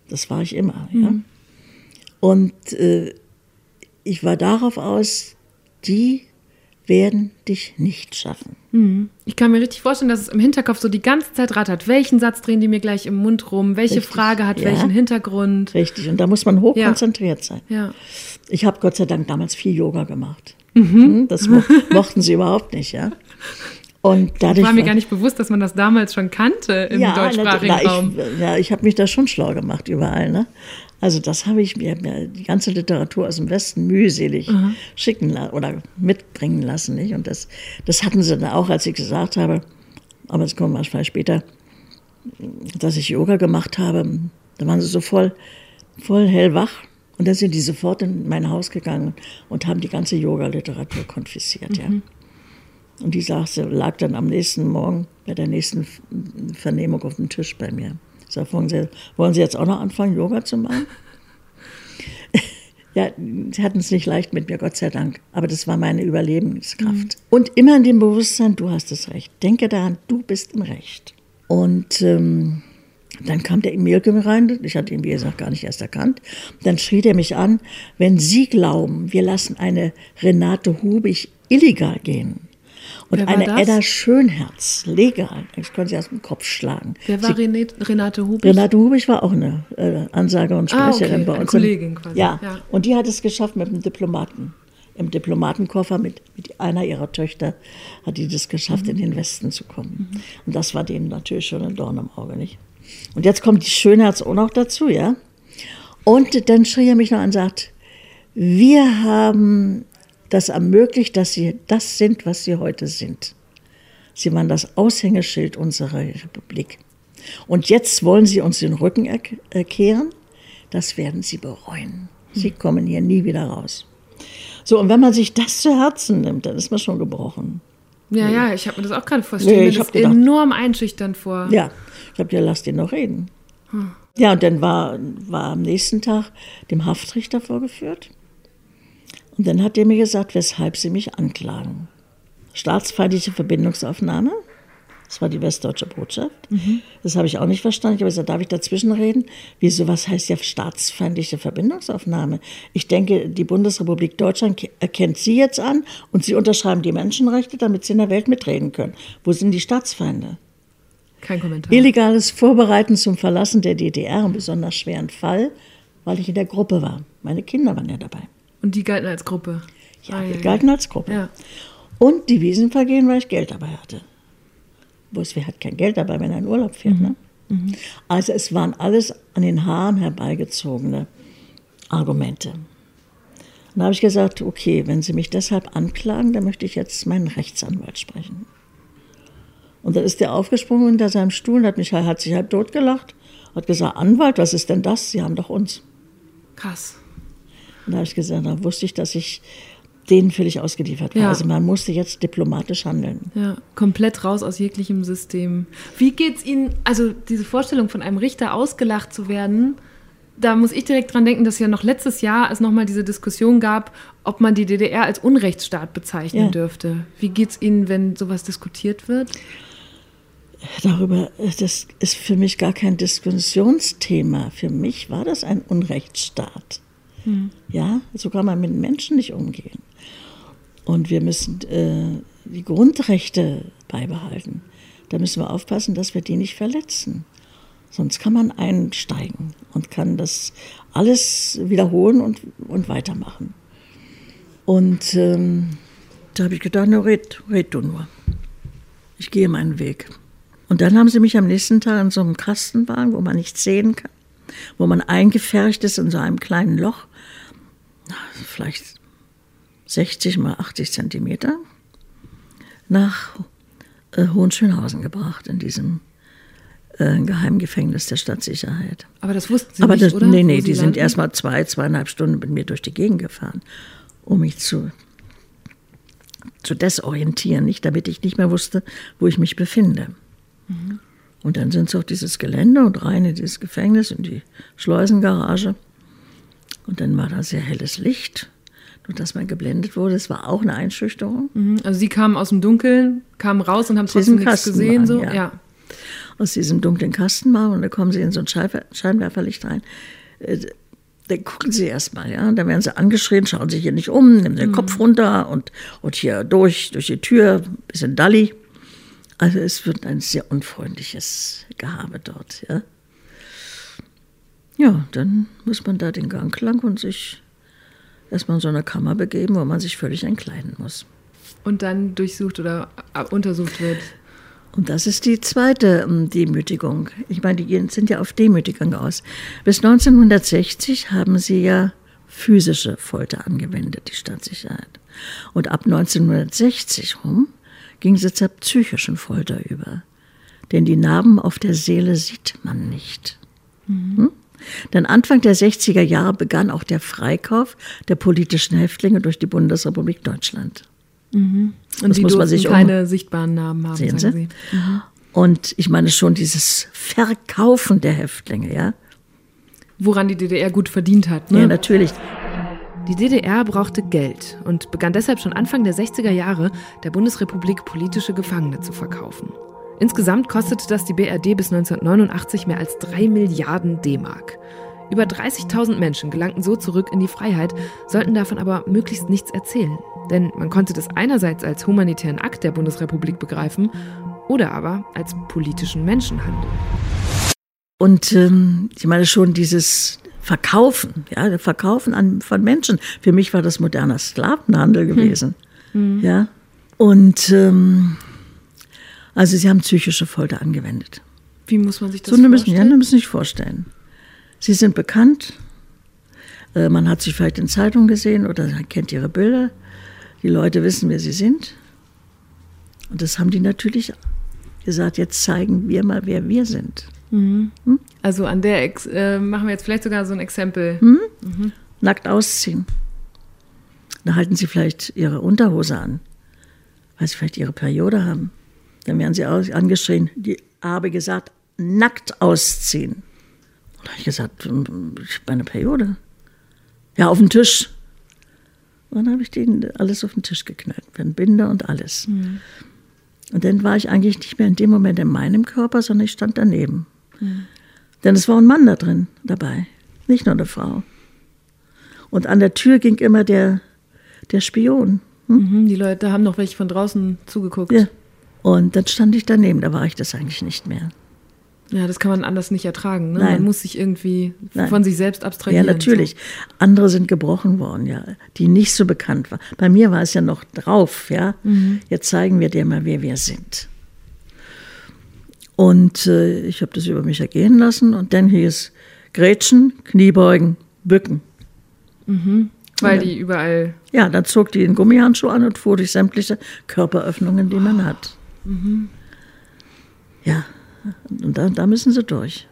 Das war ich immer. Mhm. Ja? Und äh, ich war darauf aus, die werden dich nicht schaffen. Mhm. Ich kann mir richtig vorstellen, dass es im Hinterkopf so die ganze Zeit rattert. Welchen Satz drehen die mir gleich im Mund rum? Welche Richtig, Frage hat ja. welchen Hintergrund? Richtig, und da muss man hochkonzentriert ja. sein. Ja. Ich habe Gott sei Dank damals viel Yoga gemacht. Mhm. Hm, das mo [LAUGHS] mochten sie überhaupt nicht, ja. Und dadurch das war mir gar nicht bewusst, dass man das damals schon kannte im ja, deutschsprachigen na, Raum. Ich, ja, ich habe mich da schon schlau gemacht überall. Ne? Also das habe ich mir, mir die ganze Literatur aus dem Westen mühselig mhm. schicken oder mitbringen lassen. Nicht? Und das, das hatten sie dann auch, als ich gesagt habe, aber es kommt manchmal später, dass ich Yoga gemacht habe. Da waren sie so voll, voll hellwach. Und dann sind die sofort in mein Haus gegangen und haben die ganze Yoga-Literatur konfisziert. Mhm. Ja. Und die sagte, lag dann am nächsten Morgen bei der nächsten Vernehmung auf dem Tisch bei mir. Ich sag, wollen Sie, wollen Sie jetzt auch noch anfangen, Yoga zu machen? [LAUGHS] ja, sie hatten es nicht leicht mit mir, Gott sei Dank. Aber das war meine Überlebenskraft. Mhm. Und immer in dem Bewusstsein, du hast das Recht. Denke daran, du bist im Recht. Und ähm, dann kam der Emilke rein, ich hatte ihn, wie gesagt, gar nicht erst erkannt. Dann schrie er mich an, wenn Sie glauben, wir lassen eine Renate Hubig illegal gehen, und eine das? Edda Schönherz, legal. Ich konnte sie aus dem Kopf schlagen. Wer war sie, Renate Hubig? Renate Hubig war auch eine äh, Ansage und Sprecherin ah, okay. bei uns. Eine Kollegin quasi. Ja. ja, und die hat es geschafft mit dem Diplomaten. Im Diplomatenkoffer mit, mit einer ihrer Töchter hat die das geschafft, mhm. in den Westen zu kommen. Mhm. Und das war denen natürlich schon ein Dorn im Auge, nicht? Und jetzt kommt die Schönherz auch noch dazu, ja? Und dann schrie er mich noch an und sagt, wir haben das ermöglicht, dass sie das sind, was sie heute sind. Sie waren das Aushängeschild unserer Republik. Und jetzt wollen sie uns den Rücken erkehren. Das werden sie bereuen. Sie hm. kommen hier nie wieder raus. So, und wenn man sich das zu Herzen nimmt, dann ist man schon gebrochen. Ja, ja, ich habe mir das auch gerade vorgestellt. Nee, ich das gedacht, enorm einschüchternd vor. Ja, ich habe ja, lass den noch reden. Hm. Ja, und dann war, war am nächsten Tag dem Haftrichter vorgeführt. Und dann hat er mir gesagt, weshalb sie mich anklagen. Staatsfeindliche Verbindungsaufnahme. Das war die Westdeutsche Botschaft. Mhm. Das habe ich auch nicht verstanden. Ich habe gesagt, darf ich dazwischen reden? Wieso, was heißt ja staatsfeindliche Verbindungsaufnahme? Ich denke, die Bundesrepublik Deutschland erkennt Sie jetzt an und Sie unterschreiben die Menschenrechte, damit Sie in der Welt mitreden können. Wo sind die Staatsfeinde? Kein Kommentar. Illegales Vorbereiten zum Verlassen der DDR, einen besonders schweren Fall, weil ich in der Gruppe war. Meine Kinder waren ja dabei. Und die galten als Gruppe? Ja, ah, die ja, galten als Gruppe. Ja. Und die Wiesenvergehen, weil ich Geld dabei hatte. Bloß wer hat kein Geld dabei, wenn er in Urlaub fährt. Mhm. Ne? Mhm. Also es waren alles an den Haaren herbeigezogene Argumente. Und da habe ich gesagt, okay, wenn Sie mich deshalb anklagen, dann möchte ich jetzt meinen Rechtsanwalt sprechen. Und dann ist der aufgesprungen hinter seinem Stuhl und hat, mich, hat sich halb totgelacht, hat gesagt, Anwalt, was ist denn das? Sie haben doch uns. Krass. Und da habe ich gesagt, da wusste ich, dass ich denen völlig ausgeliefert war. Ja. Also man musste jetzt diplomatisch handeln. Ja, komplett raus aus jeglichem System. Wie geht es Ihnen, also diese Vorstellung von einem Richter ausgelacht zu werden, da muss ich direkt dran denken, dass ja noch letztes Jahr es nochmal diese Diskussion gab, ob man die DDR als Unrechtsstaat bezeichnen ja. dürfte. Wie geht es Ihnen, wenn sowas diskutiert wird? Darüber, das ist für mich gar kein Diskussionsthema. Für mich war das ein Unrechtsstaat. Mhm. Ja, so kann man mit Menschen nicht umgehen. Und wir müssen äh, die Grundrechte beibehalten. Da müssen wir aufpassen, dass wir die nicht verletzen. Sonst kann man einsteigen und kann das alles wiederholen und, und weitermachen. Und ähm, da habe ich gedacht, na, red, red du nur. Ich gehe meinen Weg. Und dann haben sie mich am nächsten Tag in so einem Kastenwagen, wo man nichts sehen kann, wo man eingefärcht ist in so einem kleinen Loch, vielleicht 60 mal 80 Zentimeter, nach äh, Hohenschönhausen gebracht, in diesem äh, Geheimgefängnis der Stadtsicherheit. Aber das wussten Sie Aber nicht, das, oder? Nee, nee, die sind erst mal zwei, zweieinhalb Stunden mit mir durch die Gegend gefahren, um mich zu, zu desorientieren, nicht, damit ich nicht mehr wusste, wo ich mich befinde. Mhm. Und dann sind sie auf dieses Gelände und rein in dieses Gefängnis, in die Schleusengarage. Und dann war da sehr helles Licht, nur dass man geblendet wurde. Es war auch eine Einschüchterung. Mhm. Also Sie kamen aus dem Dunkeln, kamen raus und haben trotzdem nichts gesehen. So? Ja. ja. Aus diesem dunklen Kastenmauer und da kommen Sie in so ein Scheinwerferlicht rein. Äh, dann gucken Sie erst mal, ja. Und dann werden Sie angeschrien, schauen Sie hier nicht um, nehmen den mhm. Kopf runter und, und hier durch, durch die Tür, bisschen Dalli. Also es wird ein sehr unfreundliches Gehabe dort, ja. Ja, dann muss man da den Gang lang und sich erstmal in so eine Kammer begeben, wo man sich völlig entkleiden muss. Und dann durchsucht oder untersucht wird. Und das ist die zweite ähm, Demütigung. Ich meine, die sind ja auf Demütigung aus. Bis 1960 haben sie ja physische Folter angewendet, die Staatssicherheit. Und ab 1960 rum ging sie zur psychischen Folter über. Denn die Narben auf der Seele sieht man nicht. Mhm. Hm? Denn Anfang der 60er Jahre begann auch der Freikauf der politischen Häftlinge durch die Bundesrepublik Deutschland. Mhm. Und das die muss man sich keine um sichtbaren Namen haben, sehen Sie? Sie. Mhm. Und ich meine schon dieses Verkaufen der Häftlinge, ja. Woran die DDR gut verdient hat, ne? Ja, natürlich. Die DDR brauchte Geld und begann deshalb schon Anfang der 60er Jahre der Bundesrepublik politische Gefangene zu verkaufen. Insgesamt kostete das die BRD bis 1989 mehr als 3 Milliarden D-Mark. Über 30.000 Menschen gelangten so zurück in die Freiheit, sollten davon aber möglichst nichts erzählen. Denn man konnte das einerseits als humanitären Akt der Bundesrepublik begreifen oder aber als politischen Menschenhandel. Und ähm, ich meine schon dieses Verkaufen, ja, Verkaufen an, von Menschen. Für mich war das moderner Sklavenhandel hm. gewesen. Hm. Ja. Und ähm, also sie haben psychische Folter angewendet. Wie muss man sich das so, vorstellen? Müssen, ja, das müssen Sie sich vorstellen. Sie sind bekannt. Äh, man hat sie vielleicht in Zeitungen gesehen oder kennt ihre Bilder. Die Leute wissen, wer sie sind. Und das haben die natürlich gesagt, jetzt zeigen wir mal, wer wir sind. Mhm. Hm? Also an der Ex äh, machen wir jetzt vielleicht sogar so ein Exempel. Mhm. Mhm. Nackt ausziehen. Da halten sie vielleicht ihre Unterhose an, weil sie vielleicht ihre Periode haben. Dann werden sie angeschrien, die habe gesagt, nackt ausziehen. Und habe ich gesagt, ich habe eine Periode. Ja, auf den Tisch. Und dann habe ich denen alles auf den Tisch geknallt, mit Binder und alles. Mhm. Und dann war ich eigentlich nicht mehr in dem Moment in meinem Körper, sondern ich stand daneben. Mhm. Denn es war ein Mann da drin dabei, nicht nur eine Frau. Und an der Tür ging immer der, der Spion. Hm? Mhm, die Leute haben noch welche von draußen zugeguckt. Ja. Und dann stand ich daneben, da war ich das eigentlich nicht mehr. Ja, das kann man anders nicht ertragen. Ne? Nein. Man muss sich irgendwie Nein. von sich selbst abstrahieren. Ja, natürlich. So. Andere sind gebrochen worden, ja, die nicht so bekannt waren. Bei mir war es ja noch drauf, ja. Mhm. Jetzt zeigen wir dir mal, wer wir sind. Und äh, ich habe das über mich ergehen lassen und dann hieß Gretchen, Kniebeugen, Bücken. Mhm. Weil dann, die überall. Ja, dann zog die den Gummihandschuh an und fuhr durch sämtliche Körperöffnungen, die man hat. Mhm. Ja, und da, da müssen sie durch.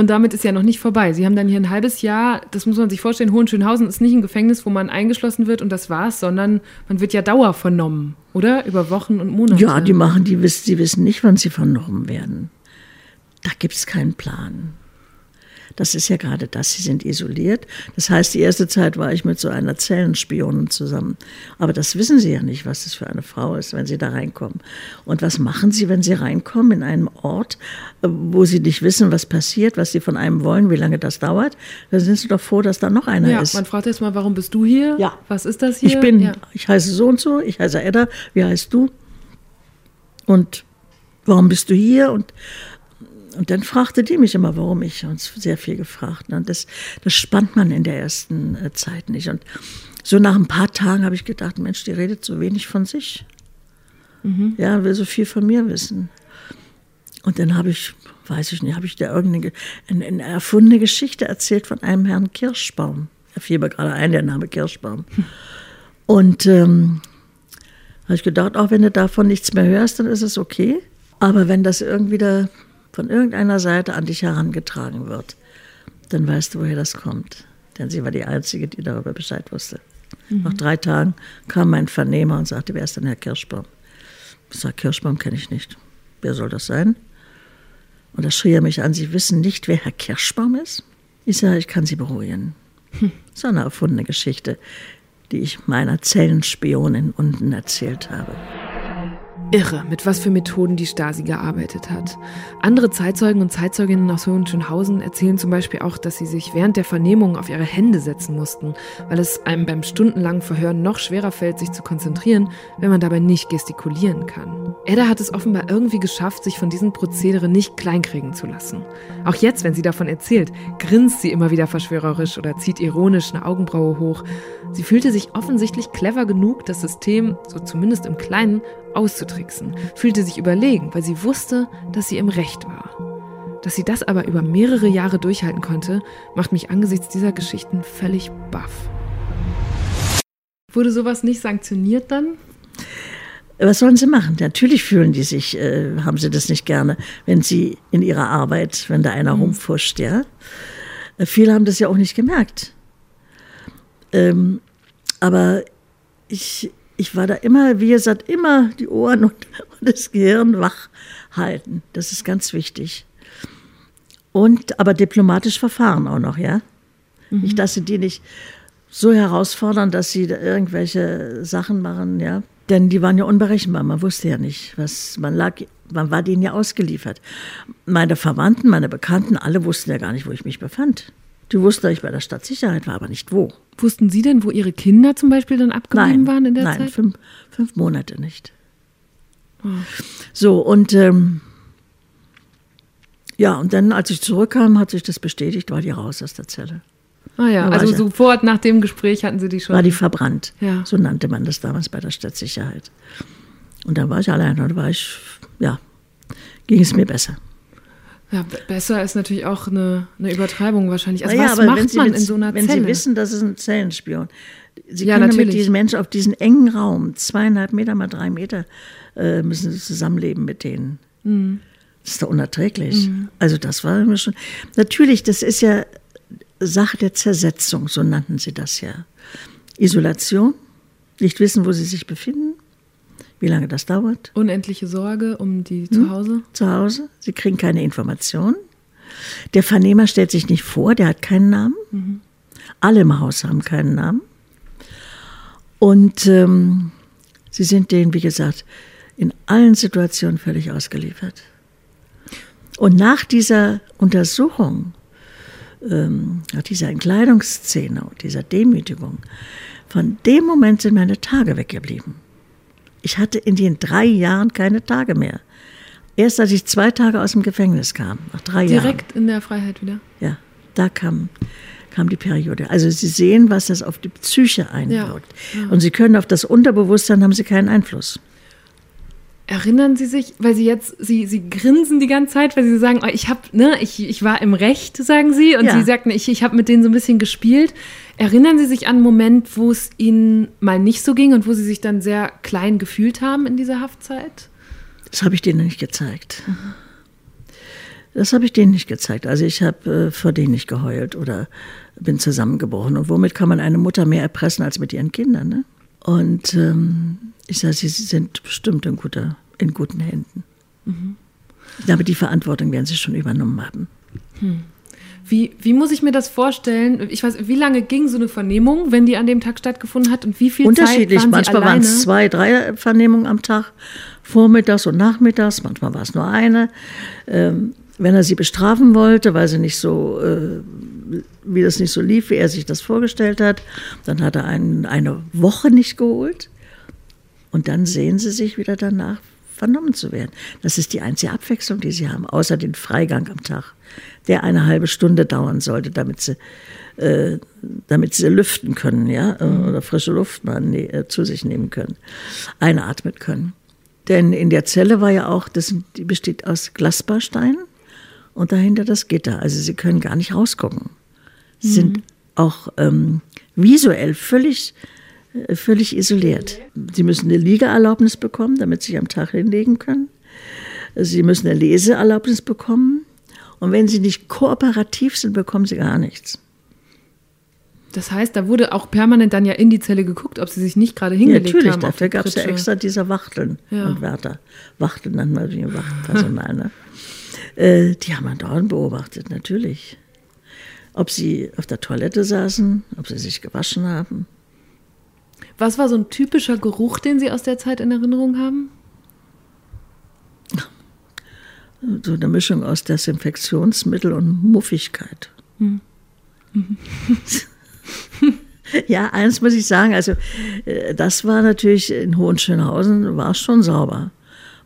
Und damit ist ja noch nicht vorbei. Sie haben dann hier ein halbes Jahr, das muss man sich vorstellen, Hohenschönhausen ist nicht ein Gefängnis, wo man eingeschlossen wird und das war's, sondern man wird ja Dauer vernommen, oder? Über Wochen und Monate. Ja, die machen, die wissen, sie wissen nicht, wann sie vernommen werden. Da gibt es keinen Plan. Das ist ja gerade das, sie sind isoliert. Das heißt, die erste Zeit war ich mit so einer Zellenspionin zusammen. Aber das wissen sie ja nicht, was das für eine Frau ist, wenn sie da reinkommen. Und was machen sie, wenn sie reinkommen in einen Ort, äh, wo sie nicht wissen, was passiert, was sie von einem wollen, wie lange das dauert? Da sind sie doch froh, dass da noch einer ja, ist. Man fragt jetzt mal, warum bist du hier? Ja. Was ist das hier? Ich bin, ja. ich heiße so und so, ich heiße Edda, wie heißt du? Und warum bist du hier? Und und dann fragte die mich immer, warum ich uns sehr viel gefragt. Und das, das spannt man in der ersten äh, Zeit nicht. Und so nach ein paar Tagen habe ich gedacht, Mensch, die redet so wenig von sich. Mhm. Ja, will so viel von mir wissen. Und dann habe ich, weiß ich nicht, habe ich dir irgendeine eine, eine erfundene Geschichte erzählt von einem Herrn Kirschbaum. Da fiel mir gerade ein, der Name Kirschbaum. Und ähm, habe ich gedacht, auch wenn du davon nichts mehr hörst, dann ist es okay. Aber wenn das irgendwie da von irgendeiner Seite an dich herangetragen wird, dann weißt du, woher das kommt. Denn sie war die Einzige, die darüber Bescheid wusste. Mhm. Nach drei Tagen kam mein Vernehmer und sagte, wer ist denn Herr Kirschbaum? Ich sage, Kirschbaum kenne ich nicht. Wer soll das sein? Und da schrie er mich an, Sie wissen nicht, wer Herr Kirschbaum ist? Ich sage, ich kann Sie beruhigen. Hm. So eine erfundene Geschichte, die ich meiner Zellenspionin unten erzählt habe. Irre, mit was für Methoden die Stasi gearbeitet hat. Andere Zeitzeugen und Zeitzeuginnen aus Hohenschönhausen erzählen zum Beispiel auch, dass sie sich während der Vernehmung auf ihre Hände setzen mussten, weil es einem beim stundenlangen Verhören noch schwerer fällt, sich zu konzentrieren, wenn man dabei nicht gestikulieren kann. Edda hat es offenbar irgendwie geschafft, sich von diesem Prozedere nicht kleinkriegen zu lassen. Auch jetzt, wenn sie davon erzählt, grinst sie immer wieder verschwörerisch oder zieht ironisch eine Augenbraue hoch. Sie fühlte sich offensichtlich clever genug, das System, so zumindest im Kleinen, auszutricksen, fühlte sich überlegen, weil sie wusste, dass sie im Recht war. Dass sie das aber über mehrere Jahre durchhalten konnte, macht mich angesichts dieser Geschichten völlig baff. Wurde sowas nicht sanktioniert dann? Was sollen sie machen? Natürlich fühlen die sich, äh, haben sie das nicht gerne, wenn sie in ihrer Arbeit, wenn da einer mhm. rumfuscht, ja. Äh, viele haben das ja auch nicht gemerkt. Ähm, aber ich, ich war da immer, wie gesagt, immer die Ohren und, [LAUGHS] und das Gehirn wach halten. Das ist ganz wichtig. Und aber diplomatisch verfahren auch noch, ja. Mhm. Nicht, dass sie die nicht so herausfordern, dass sie da irgendwelche Sachen machen, ja. Denn die waren ja unberechenbar. Man wusste ja nicht, was man lag. Man war denen ja ausgeliefert. Meine Verwandten, meine Bekannten, alle wussten ja gar nicht, wo ich mich befand. Die wussten, dass ich bei der Stadtsicherheit war, aber nicht wo. Wussten Sie denn, wo Ihre Kinder zum Beispiel dann abgeblieben nein, waren in der nein, Zeit? Nein, fünf, fünf Monate nicht. Oh. So, und ähm, ja, und dann, als ich zurückkam, hat sich das bestätigt, war die raus aus der Zelle. Ah ja, also sofort nach dem Gespräch hatten Sie die schon. War die verbrannt. Ja. So nannte man das damals bei der Stadtsicherheit. Und dann war ich allein und da war ich, ja, ging es mir besser. Ja, besser ist natürlich auch eine, eine Übertreibung wahrscheinlich. Also ja, was macht man in so einer wenn Zelle? Wenn Sie wissen, das ist ein Zellenspion. Sie ja, können natürlich. mit diesen Menschen auf diesen engen Raum, zweieinhalb Meter mal drei Meter, äh, müssen Sie zusammenleben mit denen. Mhm. Das ist doch unerträglich. Mhm. Also das war mir schon. Natürlich, das ist ja Sache der Zersetzung, so nannten sie das ja. Isolation, nicht wissen, wo sie sich befinden, wie lange das dauert. Unendliche Sorge um die hm? zu Hause? Zu Hause. Sie kriegen keine Informationen. Der Vernehmer stellt sich nicht vor, der hat keinen Namen. Mhm. Alle im Haus haben keinen Namen. Und ähm, sie sind denen, wie gesagt, in allen Situationen völlig ausgeliefert. Und nach dieser Untersuchung, ähm, nach dieser Entkleidungsszene und dieser Demütigung, von dem Moment sind meine Tage weggeblieben. Ich hatte in den drei Jahren keine Tage mehr. Erst als ich zwei Tage aus dem Gefängnis kam, nach drei Direkt Jahren. Direkt in der Freiheit wieder? Ja, da kam, kam die Periode. Also Sie sehen, was das auf die Psyche einwirkt. Ja, ja. Und Sie können auf das Unterbewusstsein, haben Sie keinen Einfluss. Erinnern Sie sich, weil Sie jetzt, Sie, Sie grinsen die ganze Zeit, weil Sie sagen, oh, ich habe, ne, ich, ich war im Recht, sagen Sie, und ja. Sie sagten, ich, ich habe mit denen so ein bisschen gespielt. Erinnern Sie sich an einen Moment, wo es Ihnen mal nicht so ging und wo Sie sich dann sehr klein gefühlt haben in dieser Haftzeit? Das habe ich denen nicht gezeigt. Mhm. Das habe ich denen nicht gezeigt. Also ich habe äh, vor denen nicht geheult oder bin zusammengebrochen. Und womit kann man eine Mutter mehr erpressen als mit ihren Kindern? Ne? Und ähm, ich sage, sie sind bestimmt in, guter, in guten Händen. Mhm. Ich glaube, die Verantwortung werden sie schon übernommen haben. Hm. Wie, wie muss ich mir das vorstellen? Ich weiß, wie lange ging so eine Vernehmung, wenn die an dem Tag stattgefunden hat und wie viel Unterschiedlich. Zeit waren manchmal waren es zwei, drei Vernehmungen am Tag, vormittags und nachmittags. Manchmal war es nur eine. Ähm, wenn er sie bestrafen wollte, weil sie nicht so, äh, wie das nicht so lief, wie er sich das vorgestellt hat, dann hat er einen, eine Woche nicht geholt. Und dann sehen sie sich wieder danach, vernommen zu werden. Das ist die einzige Abwechslung, die sie haben, außer den Freigang am Tag, der eine halbe Stunde dauern sollte, damit sie, äh, damit sie lüften können, ja, äh, mhm. oder frische Luft mal ne, äh, zu sich nehmen können, einatmen können. Denn in der Zelle war ja auch, das, die besteht aus Glasbausteinen und dahinter das Gitter. Also sie können gar nicht rausgucken. Sie mhm. sind auch ähm, visuell völlig äh, völlig isoliert. Sie müssen eine Liegeerlaubnis bekommen, damit sie sich am Tag hinlegen können. Sie müssen eine Leseerlaubnis bekommen. Und wenn sie nicht kooperativ sind, bekommen sie gar nichts. Das heißt, da wurde auch permanent dann ja in die Zelle geguckt, ob sie sich nicht gerade hingelegt ja, natürlich, haben. Natürlich, dafür gab es ja extra diese Wachteln ja. und Wärter. Wachteln dann mal die Wachtenpersonal. ne? Äh, die haben man dauernd beobachtet, natürlich. Ob sie auf der Toilette saßen, ob sie sich gewaschen haben. Was war so ein typischer Geruch, den Sie aus der Zeit in Erinnerung haben? So eine Mischung aus Desinfektionsmittel und Muffigkeit. Mhm. [LAUGHS] ja, eins muss ich sagen, also äh, das war natürlich in Hohenschönhausen, war schon sauber.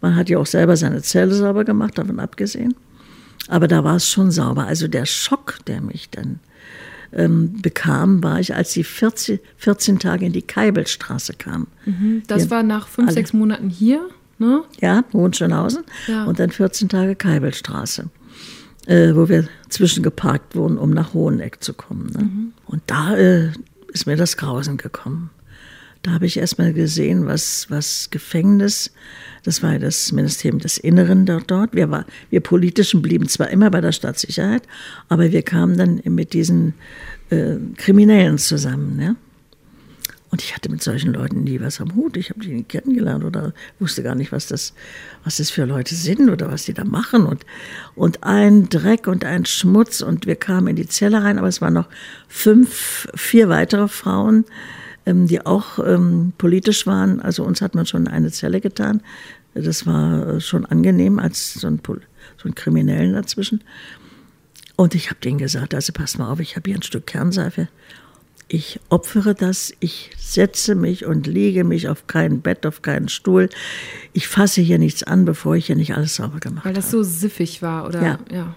Man hat ja auch selber seine Zelle sauber gemacht, davon abgesehen. Aber da war es schon sauber. Also der Schock, der mich dann ähm, bekam, war ich, als sie 14, 14 Tage in die Keibelstraße kam. Mhm, das Wir war nach fünf, alle, sechs Monaten hier, ne? Ja, Hohenschönhausen ja. und dann 14 Tage Keibelstraße, äh, wo wir zwischengeparkt wurden, um nach Hoheneck zu kommen. Ne? Mhm. Und da äh, ist mir das Grausen gekommen. Da habe ich erstmal gesehen, was, was Gefängnis, das war das Ministerium des Inneren dort. dort. Wir, war, wir Politischen blieben zwar immer bei der Staatssicherheit, aber wir kamen dann mit diesen äh, Kriminellen zusammen. Ja? Und ich hatte mit solchen Leuten nie was am Hut. Ich habe die nie kennengelernt oder wusste gar nicht, was das, was das für Leute sind oder was die da machen. Und, und ein Dreck und ein Schmutz. Und wir kamen in die Zelle rein, aber es waren noch fünf, vier weitere Frauen ähm, die auch ähm, politisch waren. Also uns hat man schon eine Zelle getan. Das war äh, schon angenehm als so ein, so ein Kriminellen dazwischen. Und ich habe denen gesagt, also pass mal auf, ich habe hier ein Stück Kernseife. Ich opfere das, ich setze mich und liege mich auf kein Bett, auf keinen Stuhl. Ich fasse hier nichts an, bevor ich hier nicht alles sauber gemacht habe. Weil das habe. so siffig war, oder? Ja. ja.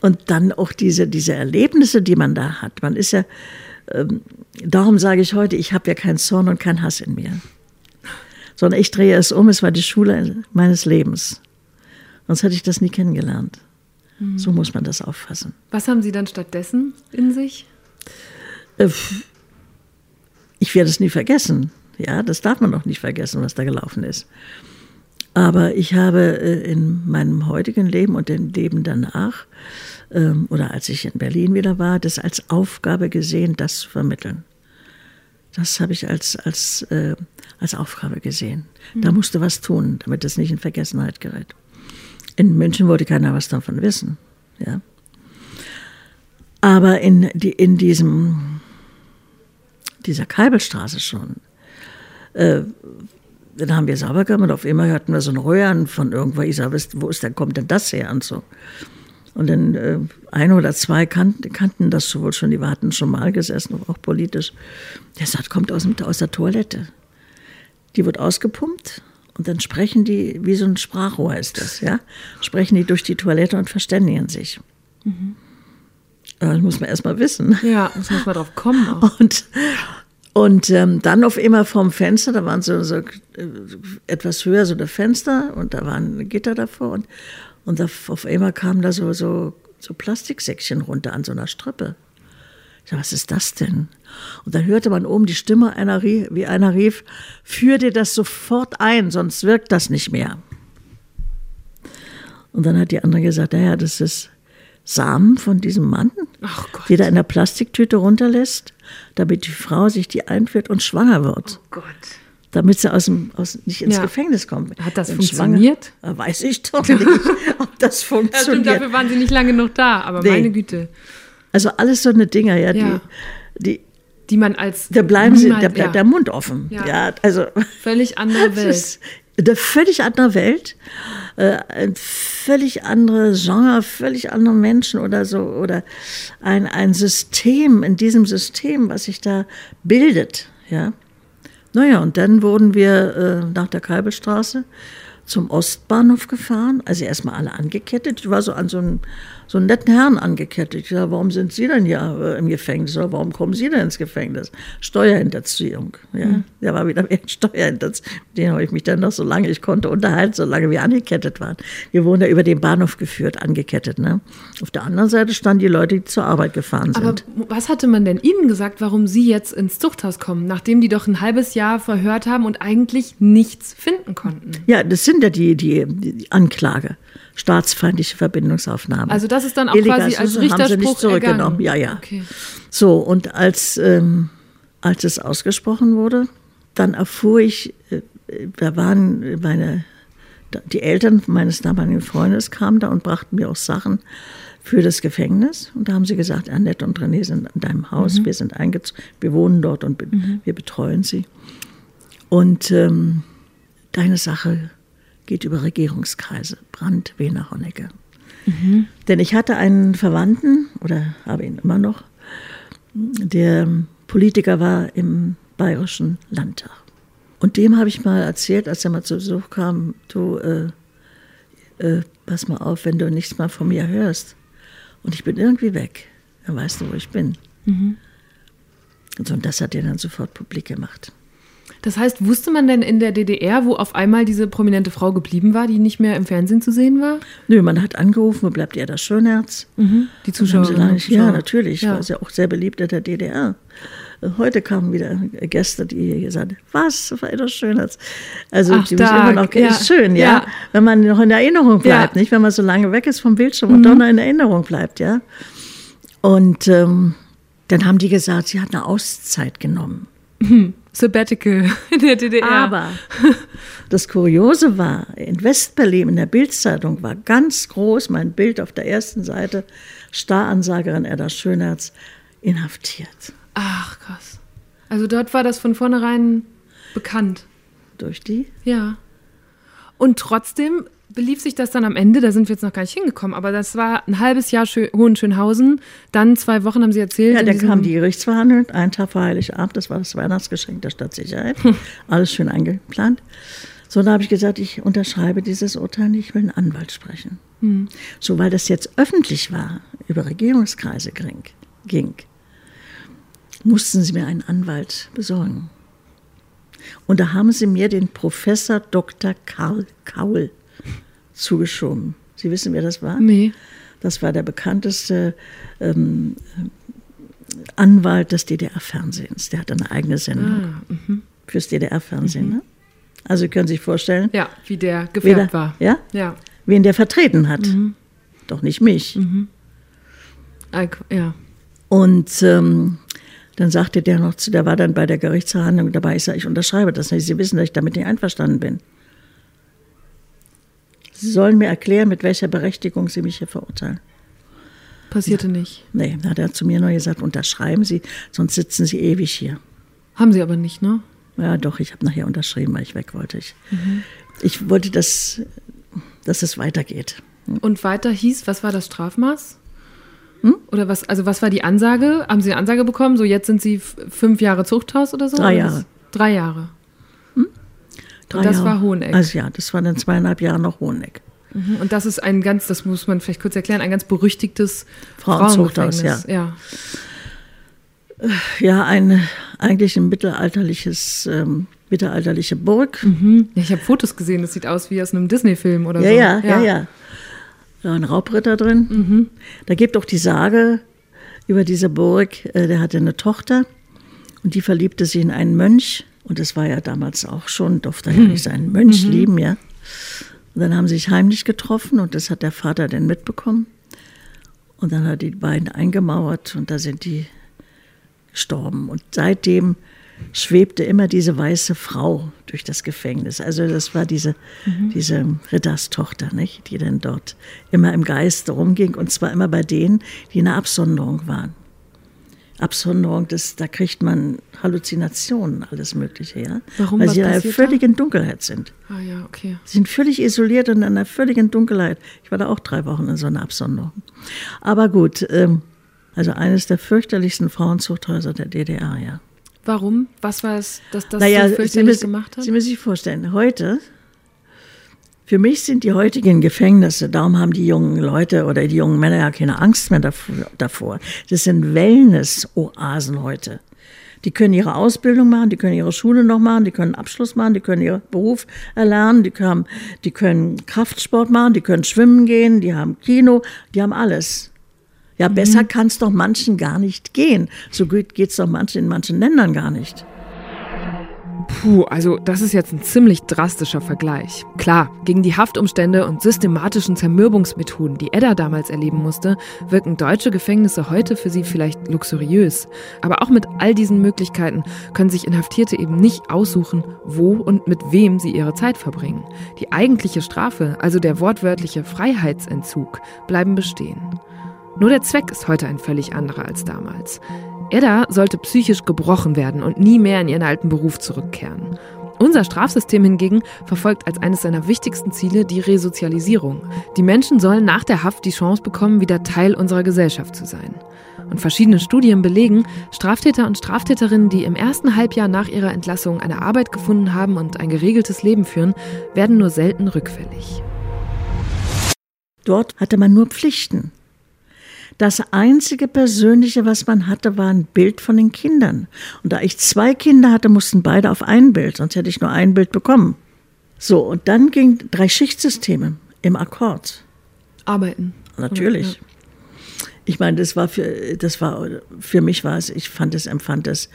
Und dann auch diese, diese Erlebnisse, die man da hat. Man ist ja, ähm, darum sage ich heute, ich habe ja keinen Zorn und keinen Hass in mir. Sondern ich drehe es um, es war die Schule meines Lebens. Sonst hätte ich das nie kennengelernt. Mhm. So muss man das auffassen. Was haben Sie dann stattdessen in sich? Äh, ich werde es nie vergessen. Ja, das darf man auch nicht vergessen, was da gelaufen ist. Aber ich habe äh, in meinem heutigen Leben und dem Leben danach ähm, oder als ich in Berlin wieder war, das als Aufgabe gesehen, das zu vermitteln. Das habe ich als, als, äh, als Aufgabe gesehen. Mhm. Da musste was tun, damit es nicht in Vergessenheit gerät. In München wollte keiner was davon wissen. Ja. Aber in, die, in diesem, dieser Keibelstraße schon, äh, dann haben wir sauber gemacht und auf einmal hatten wir so ein Röhren von irgendwo. Ich sage, wo ist denn, kommt denn das her? Und so. Und dann äh, ein oder zwei kannten, kannten das wohl schon, die hatten schon mal gesessen, auch politisch. Der sagt, kommt aus, aus der Toilette. Die wird ausgepumpt und dann sprechen die, wie so ein Sprachrohr ist das, ja, sprechen die durch die Toilette und verständigen sich. Mhm. Das muss man erst mal wissen. Ja, das muss man drauf kommen. Auch. [LAUGHS] Und, und ähm, dann auf immer vorm Fenster, da waren so, so äh, etwas höher so eine Fenster und da waren Gitter davor und und auf einmal kamen da so, so, so Plastiksäckchen runter an so einer Strippe. Ich dachte, was ist das denn? Und dann hörte man oben die Stimme, einer rief, wie einer rief, führ dir das sofort ein, sonst wirkt das nicht mehr. Und dann hat die andere gesagt, naja, das ist Samen von diesem Mann, die da in der Plastiktüte runterlässt, damit die Frau sich die einführt und schwanger wird. Oh Gott damit sie aus dem, aus, nicht ins ja. Gefängnis kommen. Hat das funktioniert? Schwanger, weiß ich doch nicht, [LAUGHS] ob das funktioniert. Ja, stimmt, dafür waren sie nicht lange noch da, aber nee. meine Güte. Also alles so eine Dinger, ja, ja. die, die die man als da bleiben sie, da bleibt ja. der Mund offen. Ja, also völlig andere [LAUGHS] Welt. Eine völlig andere Welt, äh, ein völlig andere Genre, völlig andere Menschen oder so oder ein ein System in diesem System, was sich da bildet, ja. Naja, und dann wurden wir äh, nach der Kalbestraße zum Ostbahnhof gefahren, also erstmal alle angekettet. Ich war so an so einem so einen netten Herrn angekettet. Ich sage, warum sind Sie denn ja äh, im Gefängnis oder warum kommen Sie denn ins Gefängnis? Steuerhinterziehung. Ja, mhm. Der war wieder mehr Steuerhinterziehung. Den habe ich mich dann noch so lange ich konnte unterhalten, solange wir angekettet waren. Wir wurden ja über den Bahnhof geführt, angekettet. Ne? Auf der anderen Seite standen die Leute, die zur Arbeit gefahren sind. Aber was hatte man denn Ihnen gesagt, warum Sie jetzt ins Zuchthaus kommen, nachdem die doch ein halbes Jahr verhört haben und eigentlich nichts finden konnten? Ja, das sind ja die, die, die Anklage staatsfeindliche Verbindungsaufnahme. Also das ist dann auch Illegal, quasi als Richterspruch haben sie nicht zurückgenommen. Ergangen. Ja, ja. Okay. So, und als, ähm, als es ausgesprochen wurde, dann erfuhr ich, äh, da waren meine, die Eltern meines damaligen Freundes kamen da und brachten mir auch Sachen für das Gefängnis. Und da haben sie gesagt, Annette und René sind in deinem Haus, mhm. wir sind eingezogen, wir wohnen dort und mhm. wir betreuen sie. Und ähm, deine Sache geht über Regierungskreise. Brandt, Wiener, Honecker. Mhm. Denn ich hatte einen Verwandten, oder habe ihn immer noch, der Politiker war im Bayerischen Landtag. Und dem habe ich mal erzählt, als er mal zu Besuch kam, du, äh, äh, pass mal auf, wenn du nichts mal von mir hörst. Und ich bin irgendwie weg. Dann weißt du, wo ich bin. Mhm. Und, so, und das hat er dann sofort publik gemacht. Das heißt, wusste man denn in der DDR, wo auf einmal diese prominente Frau geblieben war, die nicht mehr im Fernsehen zu sehen war? Nö, man hat angerufen, wo bleibt ihr das Schönherz? Mhm. Die Zuschauer. Ja, natürlich, ja. war ja auch sehr beliebt in der DDR. Heute kamen wieder Gäste, die gesagt haben, was, war das Schönherz. Also Ach, die immer noch, ja. ist schön, ja? ja? Wenn man noch in Erinnerung bleibt, ja. nicht? Wenn man so lange weg ist vom Bildschirm mhm. und doch noch in Erinnerung bleibt, ja? Und ähm, dann haben die gesagt, sie hat eine Auszeit genommen. Mhm. Sabbatical [LAUGHS] in der DDR. Aber das Kuriose war, in Westberlin in der Bildzeitung war ganz groß mein Bild auf der ersten Seite, Staransagerin Edda Schönherz inhaftiert. Ach, krass. Also dort war das von vornherein bekannt. Durch die? Ja. Und trotzdem belief sich das dann am Ende, da sind wir jetzt noch gar nicht hingekommen, aber das war ein halbes Jahr Schö Hohenschönhausen, dann zwei Wochen haben Sie erzählt. Ja, dann kam die Gerichtsverhandlung, ein Tag vor Heiligabend, das war das Weihnachtsgeschenk der Stadtsicherheit, alles schön eingeplant. So, da habe ich gesagt, ich unterschreibe dieses Urteil nicht, ich will einen Anwalt sprechen. Hm. So, weil das jetzt öffentlich war, über Regierungskreise ging, ging, mussten sie mir einen Anwalt besorgen. Und da haben sie mir den Professor Dr. Karl Kaul zugeschoben. Sie wissen, wer das war? Nee. Das war der bekannteste ähm, Anwalt des DDR-Fernsehens. Der hat eine eigene Sendung ah, mhm. fürs DDR-Fernsehen. Mhm. Ne? Also Sie können sich vorstellen. Ja, wie der gefärbt war. Ja? Ja. Wen der vertreten hat. Mhm. Doch nicht mich. Mhm. Ja. Und ähm, dann sagte der noch zu, der war dann bei der Gerichtsverhandlung dabei, ich sage, ich unterschreibe das nicht. Sie wissen, dass ich damit nicht einverstanden bin. Sie sollen mir erklären, mit welcher Berechtigung Sie mich hier verurteilen. Passierte nicht. Nee, hat er zu mir nur gesagt, unterschreiben Sie, sonst sitzen Sie ewig hier. Haben Sie aber nicht, ne? Ja, doch, ich habe nachher unterschrieben, weil ich weg wollte. Ich, mhm. ich wollte, dass, dass es weitergeht. Und weiter hieß, was war das Strafmaß? Hm? Oder was, also was war die Ansage? Haben Sie eine Ansage bekommen? So, jetzt sind Sie fünf Jahre Zuchthaus oder so? Drei Jahre. Drei Jahre. Drei und das Jahre. war Hoheneck. Also ja, das war dann zweieinhalb Jahre noch Hoheneck. Mhm. Und das ist ein ganz, das muss man vielleicht kurz erklären, ein ganz berüchtigtes Frauenzuchthaus, ja. ja. Ja, ein, eigentlich ein mittelalterliches, ähm, mittelalterliche Burg. Mhm. Ja, ich habe Fotos gesehen, das sieht aus wie aus einem Disney-Film oder ja, so. Ja, ja, ja. Da ein Raubritter drin. Mhm. Da gibt auch die Sage über diese Burg, äh, der hatte eine Tochter und die verliebte sich in einen Mönch und das war ja damals auch schon, durfte ja nicht seinen Mönch mhm. lieben, ja. Und dann haben sie sich heimlich getroffen und das hat der Vater dann mitbekommen. Und dann hat die beiden eingemauert und da sind die gestorben. Und seitdem schwebte immer diese weiße Frau durch das Gefängnis. Also das war diese, mhm. diese Ritterstochter, nicht? die dann dort immer im Geiste rumging und zwar immer bei denen, die in der Absonderung waren. Absonderung, das, da kriegt man Halluzinationen, alles Mögliche, ja. Warum? Weil sie in einer völligen da? Dunkelheit sind. Ah ja, okay. Sie sind völlig isoliert und in einer völligen Dunkelheit. Ich war da auch drei Wochen in so einer Absonderung. Aber gut, ähm, also eines der fürchterlichsten Frauenzuchthäuser der DDR, ja. Warum? Was war es, dass das naja, so fürchterlich müssen, gemacht hat? Sie müssen sich vorstellen, heute für mich sind die heutigen Gefängnisse, darum haben die jungen Leute oder die jungen Männer ja keine Angst mehr davor. Das sind Wellness-Oasen heute. Die können ihre Ausbildung machen, die können ihre Schule noch machen, die können Abschluss machen, die können ihren Beruf erlernen, die können, die können Kraftsport machen, die können schwimmen gehen, die haben Kino, die haben alles. Ja, besser mhm. kann es doch manchen gar nicht gehen. So gut geht es doch manchen in manchen Ländern gar nicht. Puh, also das ist jetzt ein ziemlich drastischer Vergleich. Klar, gegen die Haftumstände und systematischen Zermürbungsmethoden, die Edda damals erleben musste, wirken deutsche Gefängnisse heute für sie vielleicht luxuriös. Aber auch mit all diesen Möglichkeiten können sich Inhaftierte eben nicht aussuchen, wo und mit wem sie ihre Zeit verbringen. Die eigentliche Strafe, also der wortwörtliche Freiheitsentzug, bleiben bestehen. Nur der Zweck ist heute ein völlig anderer als damals. Edda sollte psychisch gebrochen werden und nie mehr in ihren alten Beruf zurückkehren. Unser Strafsystem hingegen verfolgt als eines seiner wichtigsten Ziele die Resozialisierung. Die Menschen sollen nach der Haft die Chance bekommen, wieder Teil unserer Gesellschaft zu sein. Und verschiedene Studien belegen, Straftäter und Straftäterinnen, die im ersten Halbjahr nach ihrer Entlassung eine Arbeit gefunden haben und ein geregeltes Leben führen, werden nur selten rückfällig. Dort hatte man nur Pflichten. Das einzige Persönliche, was man hatte, war ein Bild von den Kindern. Und da ich zwei Kinder hatte, mussten beide auf ein Bild, sonst hätte ich nur ein Bild bekommen. So, und dann ging drei Schichtsysteme im Akkord. Arbeiten. Natürlich. Ja. Ich meine, das war für, das war, für mich war es, ich fand es, empfand es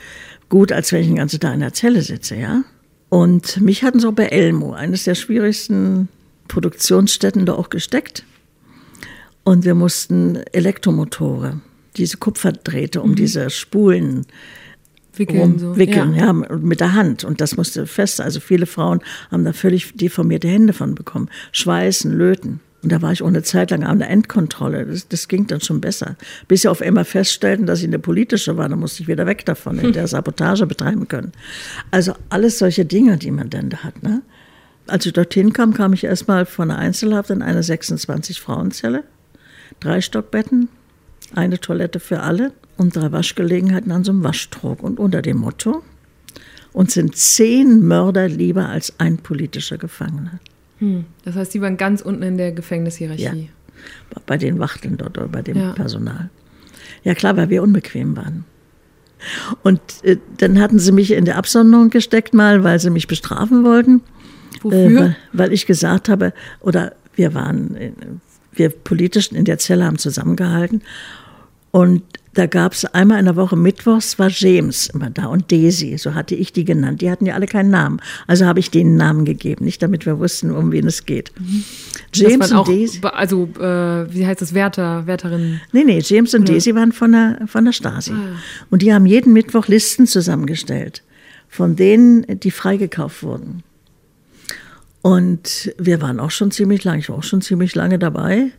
gut, als wenn ich den ganzen Tag in der Zelle sitze, ja. Und mich hatten sie auch bei Elmo, eines der schwierigsten Produktionsstätten, da auch gesteckt. Und wir mussten Elektromotore, diese Kupferdrähte um mhm. diese Spulen wickeln, so. wickeln ja. ja. mit der Hand. Und das musste fest. Also viele Frauen haben da völlig deformierte Hände von bekommen. Schweißen, löten. Und da war ich auch eine Zeit lang an der Endkontrolle. Das, das ging dann schon besser. Bis sie auf einmal feststellten, dass ich eine politische war, dann musste ich wieder weg davon, in der [LAUGHS] Sabotage betreiben können. Also alles solche Dinge, die man dann da hat. Ne? Als ich dorthin kam, kam ich erstmal von einer Einzelhaft in eine 26-Frauenzelle drei Stockbetten, eine Toilette für alle und drei Waschgelegenheiten an so einem Waschtrog. Und unter dem Motto, uns sind zehn Mörder lieber als ein politischer Gefangener. Hm. Das heißt, die waren ganz unten in der Gefängnishierarchie. Ja. Bei den Wachteln dort oder bei dem ja. Personal. Ja klar, weil wir unbequem waren. Und äh, dann hatten sie mich in der Absonderung gesteckt mal, weil sie mich bestrafen wollten. Wofür? Äh, weil, weil, ich gesagt habe, oder wir waren, wir politisch in der Zelle haben zusammengehalten. Und da gab es einmal in der Woche Mittwochs war James immer da und Daisy, so hatte ich die genannt. Die hatten ja alle keinen Namen. Also habe ich denen Namen gegeben, nicht damit wir wussten, um wen es geht. Mhm. James und Daisy. Also, äh, wie heißt das, Wärter, Wärterin? Nee, nee, James und ja. Daisy waren von der, von der Stasi. Ah. Und die haben jeden Mittwoch Listen zusammengestellt, von denen, die freigekauft wurden. Und wir waren auch schon ziemlich lange, ich war auch schon ziemlich lange dabei.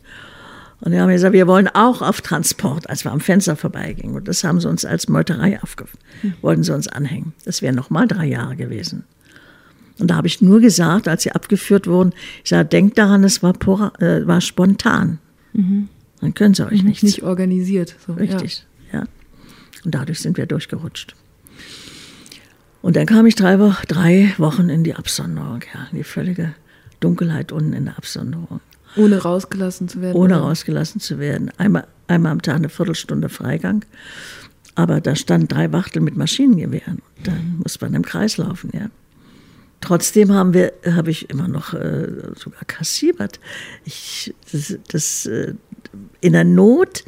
Und wir haben gesagt, wir wollen auch auf Transport, als wir am Fenster vorbeigingen. Und das haben sie uns als Meuterei aufgegeben, hm. wollten sie uns anhängen. Das wären nochmal drei Jahre gewesen. Und da habe ich nur gesagt, als sie abgeführt wurden, ich sage, denkt daran, es war, pura, äh, war spontan. Mhm. Dann können sie euch mhm, nichts. Nicht organisiert. So, Richtig, ja. ja. Und dadurch sind wir durchgerutscht. Und dann kam ich drei, Wo drei Wochen in die Absonderung, ja, in die völlige Dunkelheit unten in der Absonderung. Ohne rausgelassen zu werden? Ohne oder? rausgelassen zu werden. Einmal, einmal am Tag eine Viertelstunde Freigang. Aber da standen drei Wachtel mit Maschinengewehren. Dann muss man im Kreis laufen, ja. Trotzdem haben wir, habe ich immer noch äh, sogar kassiert. Ich, das, das, äh, in der Not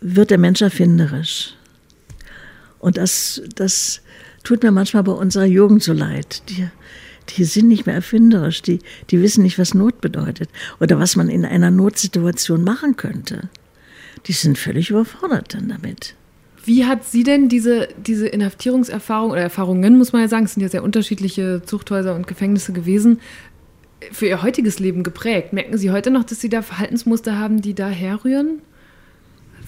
wird der Mensch erfinderisch. Und das, das tut mir manchmal bei unserer Jugend so leid. Die, die sind nicht mehr erfinderisch, die, die wissen nicht, was Not bedeutet oder was man in einer Notsituation machen könnte. Die sind völlig überfordert dann damit. Wie hat sie denn diese, diese Inhaftierungserfahrung oder Erfahrungen, muss man ja sagen, es sind ja sehr unterschiedliche Zuchthäuser und Gefängnisse gewesen, für ihr heutiges Leben geprägt? Merken Sie heute noch, dass Sie da Verhaltensmuster haben, die da herrühren?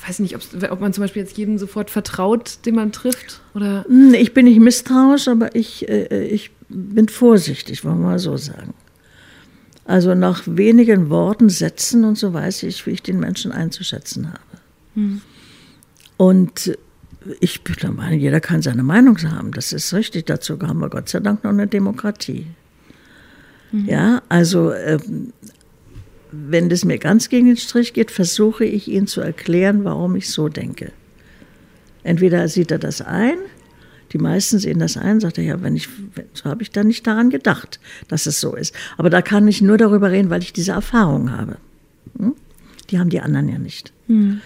Weiß nicht, ob man zum Beispiel jetzt jedem sofort vertraut, den man trifft? Oder? Hm, ich bin nicht misstrauisch, aber ich, äh, ich bin vorsichtig, wollen wir mal so sagen. Also nach wenigen Worten, Sätzen und so weiß ich, wie ich den Menschen einzuschätzen habe. Hm. Und ich bin der Meinung, jeder kann seine Meinung haben. Das ist richtig. Dazu haben wir Gott sei Dank noch eine Demokratie. Mhm. Ja, also ähm, wenn das mir ganz gegen den Strich geht, versuche ich ihn zu erklären, warum ich so denke. Entweder sieht er das ein, die meisten sehen das ein, sagt er, ja, wenn ich, so habe ich da nicht daran gedacht, dass es so ist. Aber da kann ich nur darüber reden, weil ich diese Erfahrung habe. Hm? Die haben die anderen ja nicht. Hm.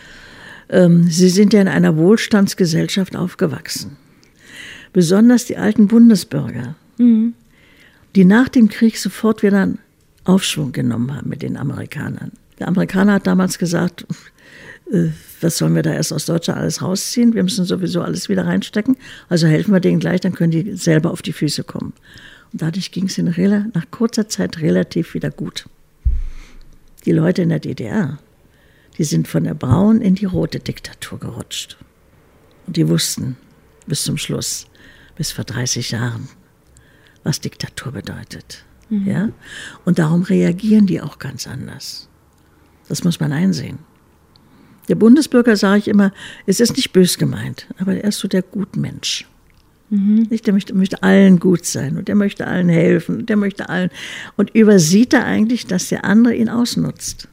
Ähm, sie sind ja in einer Wohlstandsgesellschaft aufgewachsen. Besonders die alten Bundesbürger, hm. die nach dem Krieg sofort wieder Aufschwung genommen haben mit den Amerikanern. Der Amerikaner hat damals gesagt, äh, was sollen wir da erst aus Deutschland alles rausziehen? Wir müssen sowieso alles wieder reinstecken. Also helfen wir denen gleich, dann können die selber auf die Füße kommen. Und dadurch ging es nach kurzer Zeit relativ wieder gut. Die Leute in der DDR, die sind von der braunen in die rote Diktatur gerutscht. Und die wussten bis zum Schluss, bis vor 30 Jahren, was Diktatur bedeutet. Mhm. Ja? Und darum reagieren die auch ganz anders. Das muss man einsehen. Der Bundesbürger, sage ich immer, es ist nicht bös gemeint, aber er ist so der Gutmensch. Mhm. Nicht, der möchte, möchte, allen gut sein und der möchte allen helfen und der möchte allen. Und übersieht er eigentlich, dass der andere ihn ausnutzt.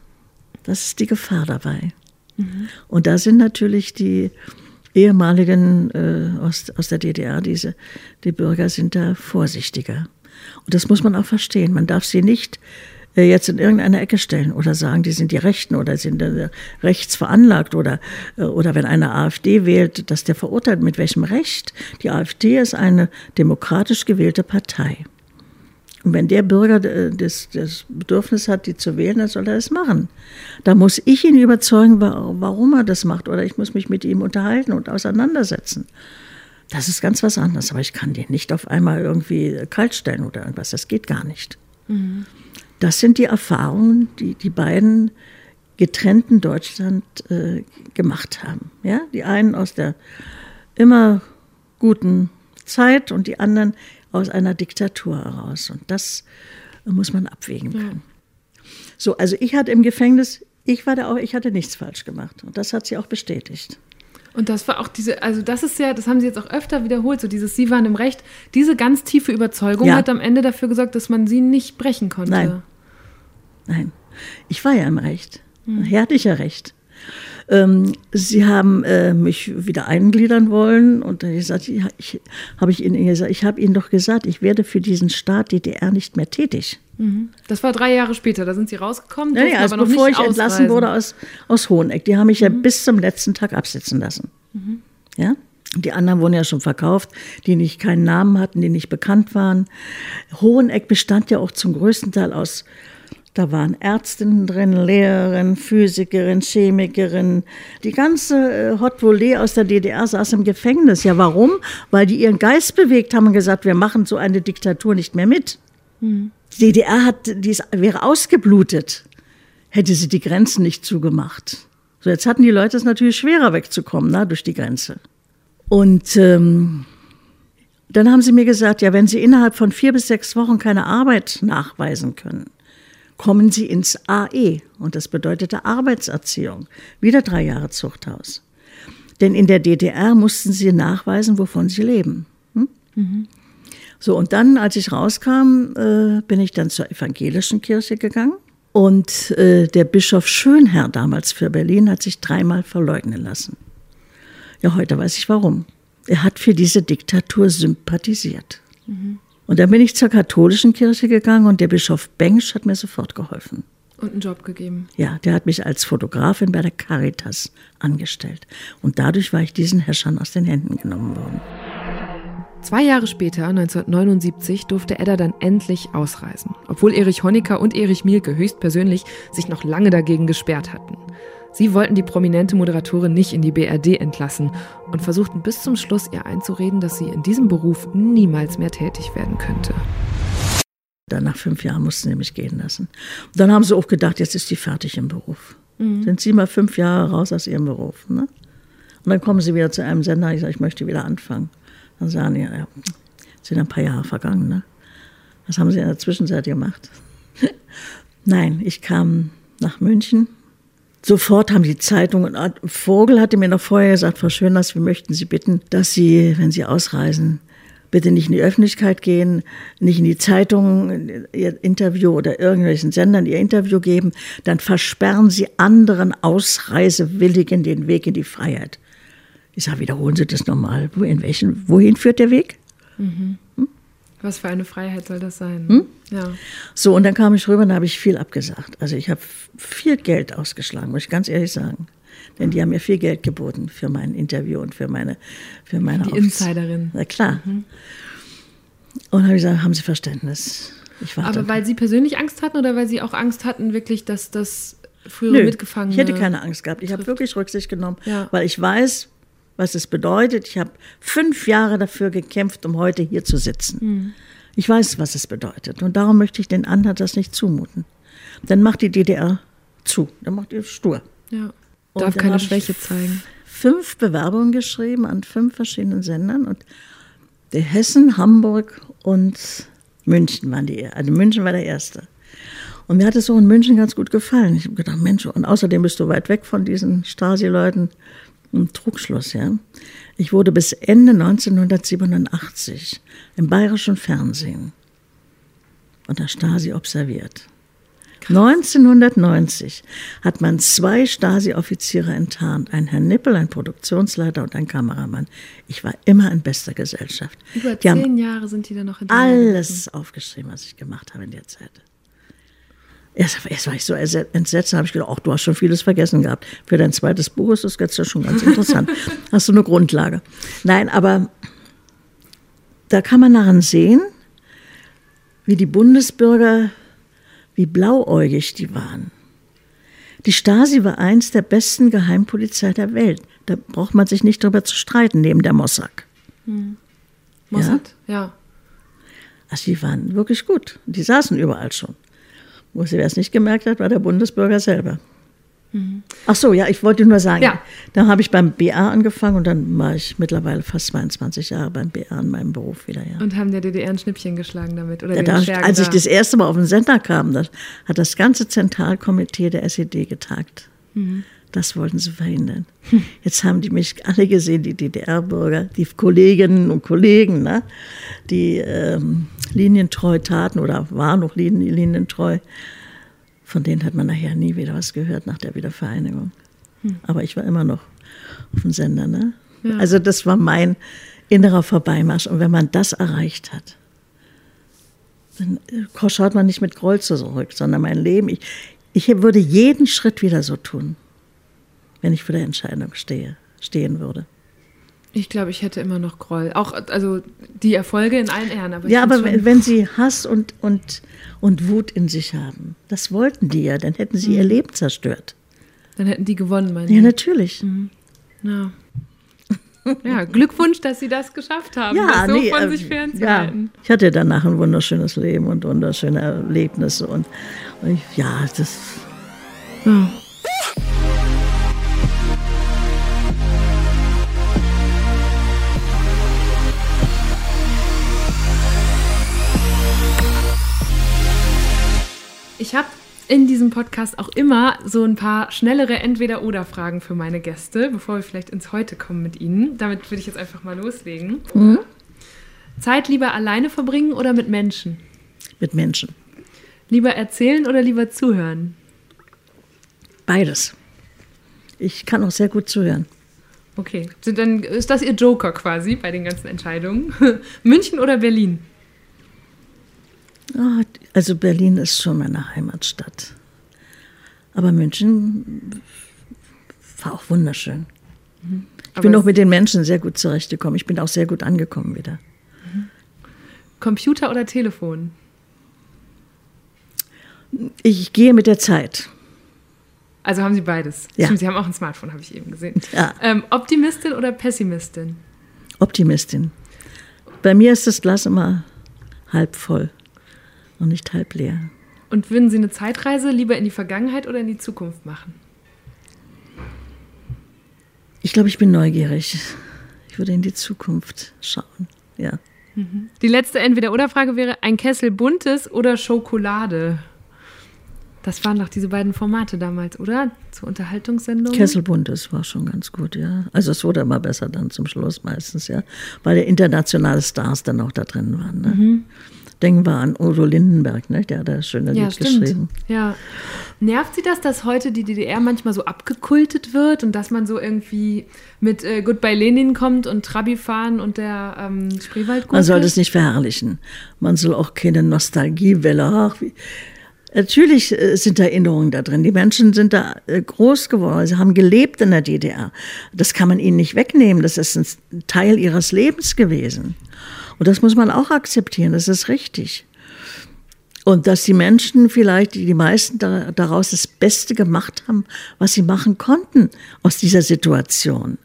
Das ist die Gefahr dabei. Mhm. Und da sind natürlich die ehemaligen äh, aus, aus der DDR, diese, die Bürger sind da vorsichtiger. Und das muss man auch verstehen. Man darf sie nicht äh, jetzt in irgendeine Ecke stellen oder sagen, die sind die Rechten oder sind äh, rechts veranlagt oder, äh, oder wenn eine AfD wählt, dass der verurteilt. Mit welchem Recht? Die AfD ist eine demokratisch gewählte Partei. Und wenn der Bürger das, das Bedürfnis hat, die zu wählen, dann soll er das machen. Da muss ich ihn überzeugen, warum er das macht. Oder ich muss mich mit ihm unterhalten und auseinandersetzen. Das ist ganz was anderes. Aber ich kann den nicht auf einmal irgendwie kaltstellen oder irgendwas. Das geht gar nicht. Mhm. Das sind die Erfahrungen, die die beiden getrennten Deutschland äh, gemacht haben. Ja? Die einen aus der immer guten Zeit und die anderen aus einer Diktatur heraus. Und das muss man abwägen können. Ja. So, also ich hatte im Gefängnis, ich war da auch, ich hatte nichts falsch gemacht. Und das hat sie auch bestätigt. Und das war auch diese, also das ist ja, das haben Sie jetzt auch öfter wiederholt, so dieses Sie waren im Recht. Diese ganz tiefe Überzeugung ja. hat am Ende dafür gesorgt, dass man sie nicht brechen konnte. Nein. Nein. Ich war ja im Recht. Hm. Hier hatte ich ja Recht. Ähm, sie haben äh, mich wieder eingliedern wollen und dann gesagt, ich, ich habe ich ihnen gesagt, ich habe ihnen doch gesagt, ich werde für diesen Staat DDR nicht mehr tätig. Mhm. Das war drei Jahre später, da sind Sie rausgekommen. Ja, ja also bevor ich ausreisen. entlassen wurde aus, aus Hoheneck. Die haben mich mhm. ja bis zum letzten Tag absitzen lassen. Mhm. Ja? Die anderen wurden ja schon verkauft, die nicht keinen Namen hatten, die nicht bekannt waren. Hoheneck bestand ja auch zum größten Teil aus da waren Ärztinnen drin, Lehrerin, Physikerin, Chemikerin. Die ganze äh, Hot Volée aus der DDR saß im Gefängnis. Ja, warum? Weil die ihren Geist bewegt haben und gesagt, wir machen so eine Diktatur nicht mehr mit. Mhm. Die DDR hat, die wäre ausgeblutet, hätte sie die Grenzen nicht zugemacht. So, jetzt hatten die Leute es natürlich schwerer wegzukommen, na, durch die Grenze. Und ähm, dann haben sie mir gesagt, ja, wenn sie innerhalb von vier bis sechs Wochen keine Arbeit nachweisen können, kommen sie ins AE und das bedeutete Arbeitserziehung. Wieder drei Jahre Zuchthaus. Denn in der DDR mussten sie nachweisen, wovon sie leben. Hm? Mhm. So, und dann, als ich rauskam, äh, bin ich dann zur evangelischen Kirche gegangen. Und äh, der Bischof Schönherr damals für Berlin hat sich dreimal verleugnen lassen. Ja, heute weiß ich warum. Er hat für diese Diktatur sympathisiert. Mhm. Und dann bin ich zur katholischen Kirche gegangen und der Bischof Bengsch hat mir sofort geholfen. Und einen Job gegeben. Ja, der hat mich als Fotografin bei der Caritas angestellt. Und dadurch war ich diesen Herrschern aus den Händen genommen worden. Zwei Jahre später, 1979, durfte Edda dann endlich ausreisen, obwohl Erich Honecker und Erich Mielke höchstpersönlich sich noch lange dagegen gesperrt hatten. Sie wollten die prominente Moderatorin nicht in die BRD entlassen und versuchten bis zum Schluss ihr einzureden, dass sie in diesem Beruf niemals mehr tätig werden könnte. Dann nach fünf Jahren mussten sie mich gehen lassen. Und dann haben sie auch gedacht, jetzt ist sie fertig im Beruf. Mhm. Sind sie mal fünf Jahre raus aus ihrem Beruf. Ne? Und dann kommen sie wieder zu einem Sender, ich sage, ich möchte wieder anfangen. Dann sagen die, ja, sind ein paar Jahre vergangen. Ne? Was haben sie in der Zwischenzeit gemacht? [LAUGHS] Nein, ich kam nach München Sofort haben die Zeitungen, Vogel hatte mir noch vorher gesagt, Frau Schöners, wir möchten Sie bitten, dass Sie, wenn Sie ausreisen, bitte nicht in die Öffentlichkeit gehen, nicht in die Zeitungen Ihr Interview oder irgendwelchen Sendern Ihr Interview geben, dann versperren Sie anderen Ausreisewilligen den Weg in die Freiheit. Ich sage, wiederholen Sie das nochmal. Wohin führt der Weg? Mhm. Was für eine Freiheit soll das sein? Hm? Ja. So, und dann kam ich rüber und da habe ich viel abgesagt. Also ich habe viel Geld ausgeschlagen, muss ich ganz ehrlich sagen. Denn die haben mir viel Geld geboten für mein Interview und für meine für meine Die Insiderin. Na klar. Mhm. Und habe ich gesagt, haben Sie Verständnis. Aber weil Sie persönlich Angst hatten oder weil Sie auch Angst hatten, wirklich, dass das frühere Nö, Mitgefangene. Ich hätte keine Angst gehabt. Ich habe wirklich Rücksicht genommen, ja. weil ich weiß, was es bedeutet. Ich habe fünf Jahre dafür gekämpft, um heute hier zu sitzen. Mhm. Ich weiß, was es bedeutet. Und darum möchte ich den anderen das nicht zumuten. Dann macht die DDR zu. Dann macht ihr stur. Ja. Darf keine Schwäche zeigen. Fünf Bewerbungen geschrieben an fünf verschiedenen Sendern und der Hessen, Hamburg und München waren die, also München war der erste. Und mir hat es so in München ganz gut gefallen. Ich habe gedacht, Mensch, und außerdem bist du weit weg von diesen Stasi-Leuten. Ein Trugschluss, ja. Ich wurde bis Ende 1987 im bayerischen Fernsehen von der Stasi observiert. 1990 hat man zwei Stasi-Offiziere enttarnt, einen Herrn Nippel, ein Produktionsleiter und ein Kameramann. Ich war immer in bester Gesellschaft. Über Die zehn Jahre sind die dann noch in alles aufgeschrieben, was ich gemacht habe in der Zeit. Erst, erst war ich so entsetzt, habe ich gedacht, ach, du hast schon vieles vergessen gehabt. Für dein zweites Buch ist das jetzt ja schon ganz interessant. [LAUGHS] hast du eine Grundlage. Nein, aber da kann man daran sehen, wie die Bundesbürger, wie blauäugig die waren. Die Stasi war eins der besten Geheimpolizei der Welt. Da braucht man sich nicht drüber zu streiten, neben der Mossad. Mossad, ja. Also die waren wirklich gut. Die saßen überall schon. Wo sie es nicht gemerkt hat, war der Bundesbürger selber. Ach so, ja, ich wollte nur sagen, Ja. da habe ich beim BA angefangen und dann war ich mittlerweile fast 22 Jahre beim BA in meinem Beruf wieder, ja. Und haben der DDR ein Schnippchen geschlagen damit? Oder Ja, da, als ich da? das erste Mal auf den Sender kam, das hat das ganze Zentralkomitee der SED getagt. Mhm. Das wollten sie verhindern. [LAUGHS] Jetzt haben die mich alle gesehen, die DDR-Bürger, die Kolleginnen und Kollegen, ne, die ähm, linientreu taten oder waren noch lin linientreu. Von denen hat man nachher nie wieder was gehört nach der Wiedervereinigung. Aber ich war immer noch auf dem Sender. Ne? Ja. Also das war mein innerer Vorbeimarsch. Und wenn man das erreicht hat, dann äh, schaut man nicht mit Groll zurück, sondern mein Leben. Ich, ich würde jeden Schritt wieder so tun, wenn ich vor der Entscheidung stehe, stehen würde. Ich glaube, ich hätte immer noch Groll. Auch, also die Erfolge in allen Ehren. Aber ich Ja, aber wenn, wenn sie Hass und, und, und Wut in sich haben, das wollten die ja, dann hätten sie Mhm. ihr Leben zerstört. Dann hätten die gewonnen, meine Ja, ich. natürlich. Ja. [LAUGHS] ja, Glückwunsch, dass sie das geschafft haben, das so von äh, sich ja, fernzuhalten. ich hatte danach ein wunderschönes Leben und wunderschöne Erlebnisse und, und ich, ja, das Ja. Ich habe in diesem Podcast auch immer so ein paar schnellere Entweder-Oder-Fragen für meine Gäste, bevor wir vielleicht ins Heute kommen mit ihnen. Damit würde ich jetzt einfach mal loslegen. Zeit lieber alleine verbringen oder mit Menschen? mit Menschen. Lieber erzählen oder lieber zuhören? Beides. Ich kann auch sehr gut zuhören. Okay, sind dann ist das Ihr Joker quasi bei den ganzen Entscheidungen? [LAUGHS] München oder Berlin? Ah, Also Berlin ist schon meine Heimatstadt. Aber München war auch wunderschön. Ich bin auch mit den Menschen sehr gut zurechtgekommen. Ich bin auch sehr gut angekommen wieder. Computer oder Telefon? Ich gehe mit der Zeit. Also haben Sie beides. Ja. Stimmt, Sie haben auch ein Smartphone, habe ich eben gesehen. Ja. Ähm, Optimistin oder Pessimistin? Optimistin. Bei mir ist das Glas immer halb voll und nicht halb leer. Und würden Sie eine Zeitreise lieber in die Vergangenheit oder in die Zukunft machen? Ich glaube, ich bin neugierig. Ich würde in die Zukunft schauen. Ja. Die letzte Entweder-Oder-Frage wäre ein Kessel Buntes oder Schokolade? Das waren doch diese beiden Formate damals, oder? Zur Unterhaltungssendung. Kesselbuntes war schon ganz gut, ja. Also es wurde immer besser dann zum Schluss meistens, ja. Weil der internationale Stars dann auch da drin waren. Ne? Denken wir an Udo Lindenberg, ne? der hat das schöne ja, Lied stimmt. geschrieben. Ja. Nervt Sie das, dass heute die DDR manchmal so abgekultet wird und dass man so irgendwie mit äh, Goodbye Lenin kommt und Trabi fahren und der ähm, Spreewaldgurke? Man soll das nicht verherrlichen. Man soll auch keine Nostalgiewelle. Ach, wie. Natürlich äh, sind Erinnerungen da drin. Die Menschen sind da äh, groß geworden. Sie haben gelebt in der DDR. Das kann man ihnen nicht wegnehmen. Das ist ein Teil ihres Lebens gewesen. Und das muss man auch akzeptieren. Das ist richtig. Und dass die Menschen vielleicht, die, meisten da, daraus das Beste gemacht haben, was sie machen konnten aus dieser Situation.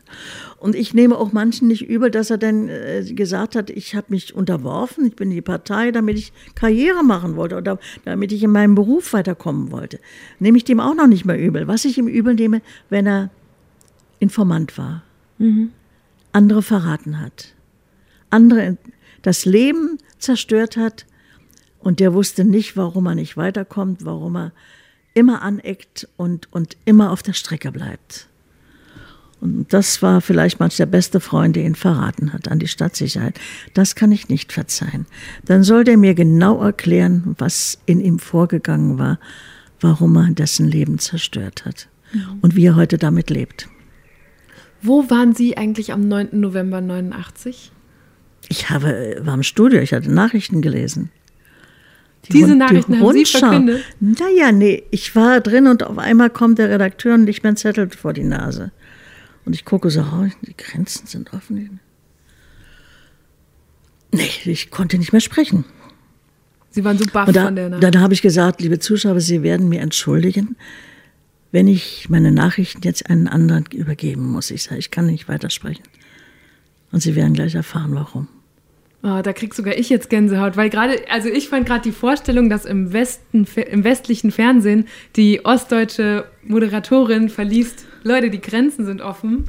Und ich nehme auch manchen nicht übel, dass er dann äh, gesagt hat, ich habe mich unterworfen, ich bin in die Partei, damit ich Karriere machen wollte oder damit ich in meinem Beruf weiterkommen wollte. Nehme ich dem auch noch nicht mehr übel. Was ich ihm übel nehme, wenn er Informant war, andere verraten hat, andere das Leben zerstört hat, Und der wusste nicht, warum er nicht weiterkommt, warum er immer aneckt und, und immer auf der Strecke bleibt. Und das war vielleicht manch der beste Freund, der ihn verraten hat an die Stadtsicherheit. Das kann ich nicht verzeihen. Dann soll der mir genau erklären, was in ihm vorgegangen war, warum er dessen Leben zerstört hat mhm. und wie er heute damit lebt. Wo waren Sie eigentlich am 9. November 89? Ich habe, war im Studio, ich hatte Nachrichten gelesen. Die Diese Rund, Nachrichten die haben Sie verkündet? Naja, nee, ich war drin und auf einmal kommt der Redakteur und legt mir einen Zettel vor die Nase. Und ich gucke so, oh, die Grenzen sind offen. Nee, ich konnte nicht mehr sprechen. Sie waren so baff da, von der Nachricht. Dann habe ich gesagt, liebe Zuschauer, Sie werden mir entschuldigen, wenn ich meine Nachrichten jetzt einen anderen übergeben muss. Ich sage, ich kann nicht weitersprechen. Und Sie werden gleich erfahren, warum. Oh, da krieg sogar ich jetzt Gänsehaut, weil gerade, also ich fand gerade die Vorstellung, dass im Westen, im westlichen Fernsehen die ostdeutsche Moderatorin verliest, Leute, die Grenzen sind offen.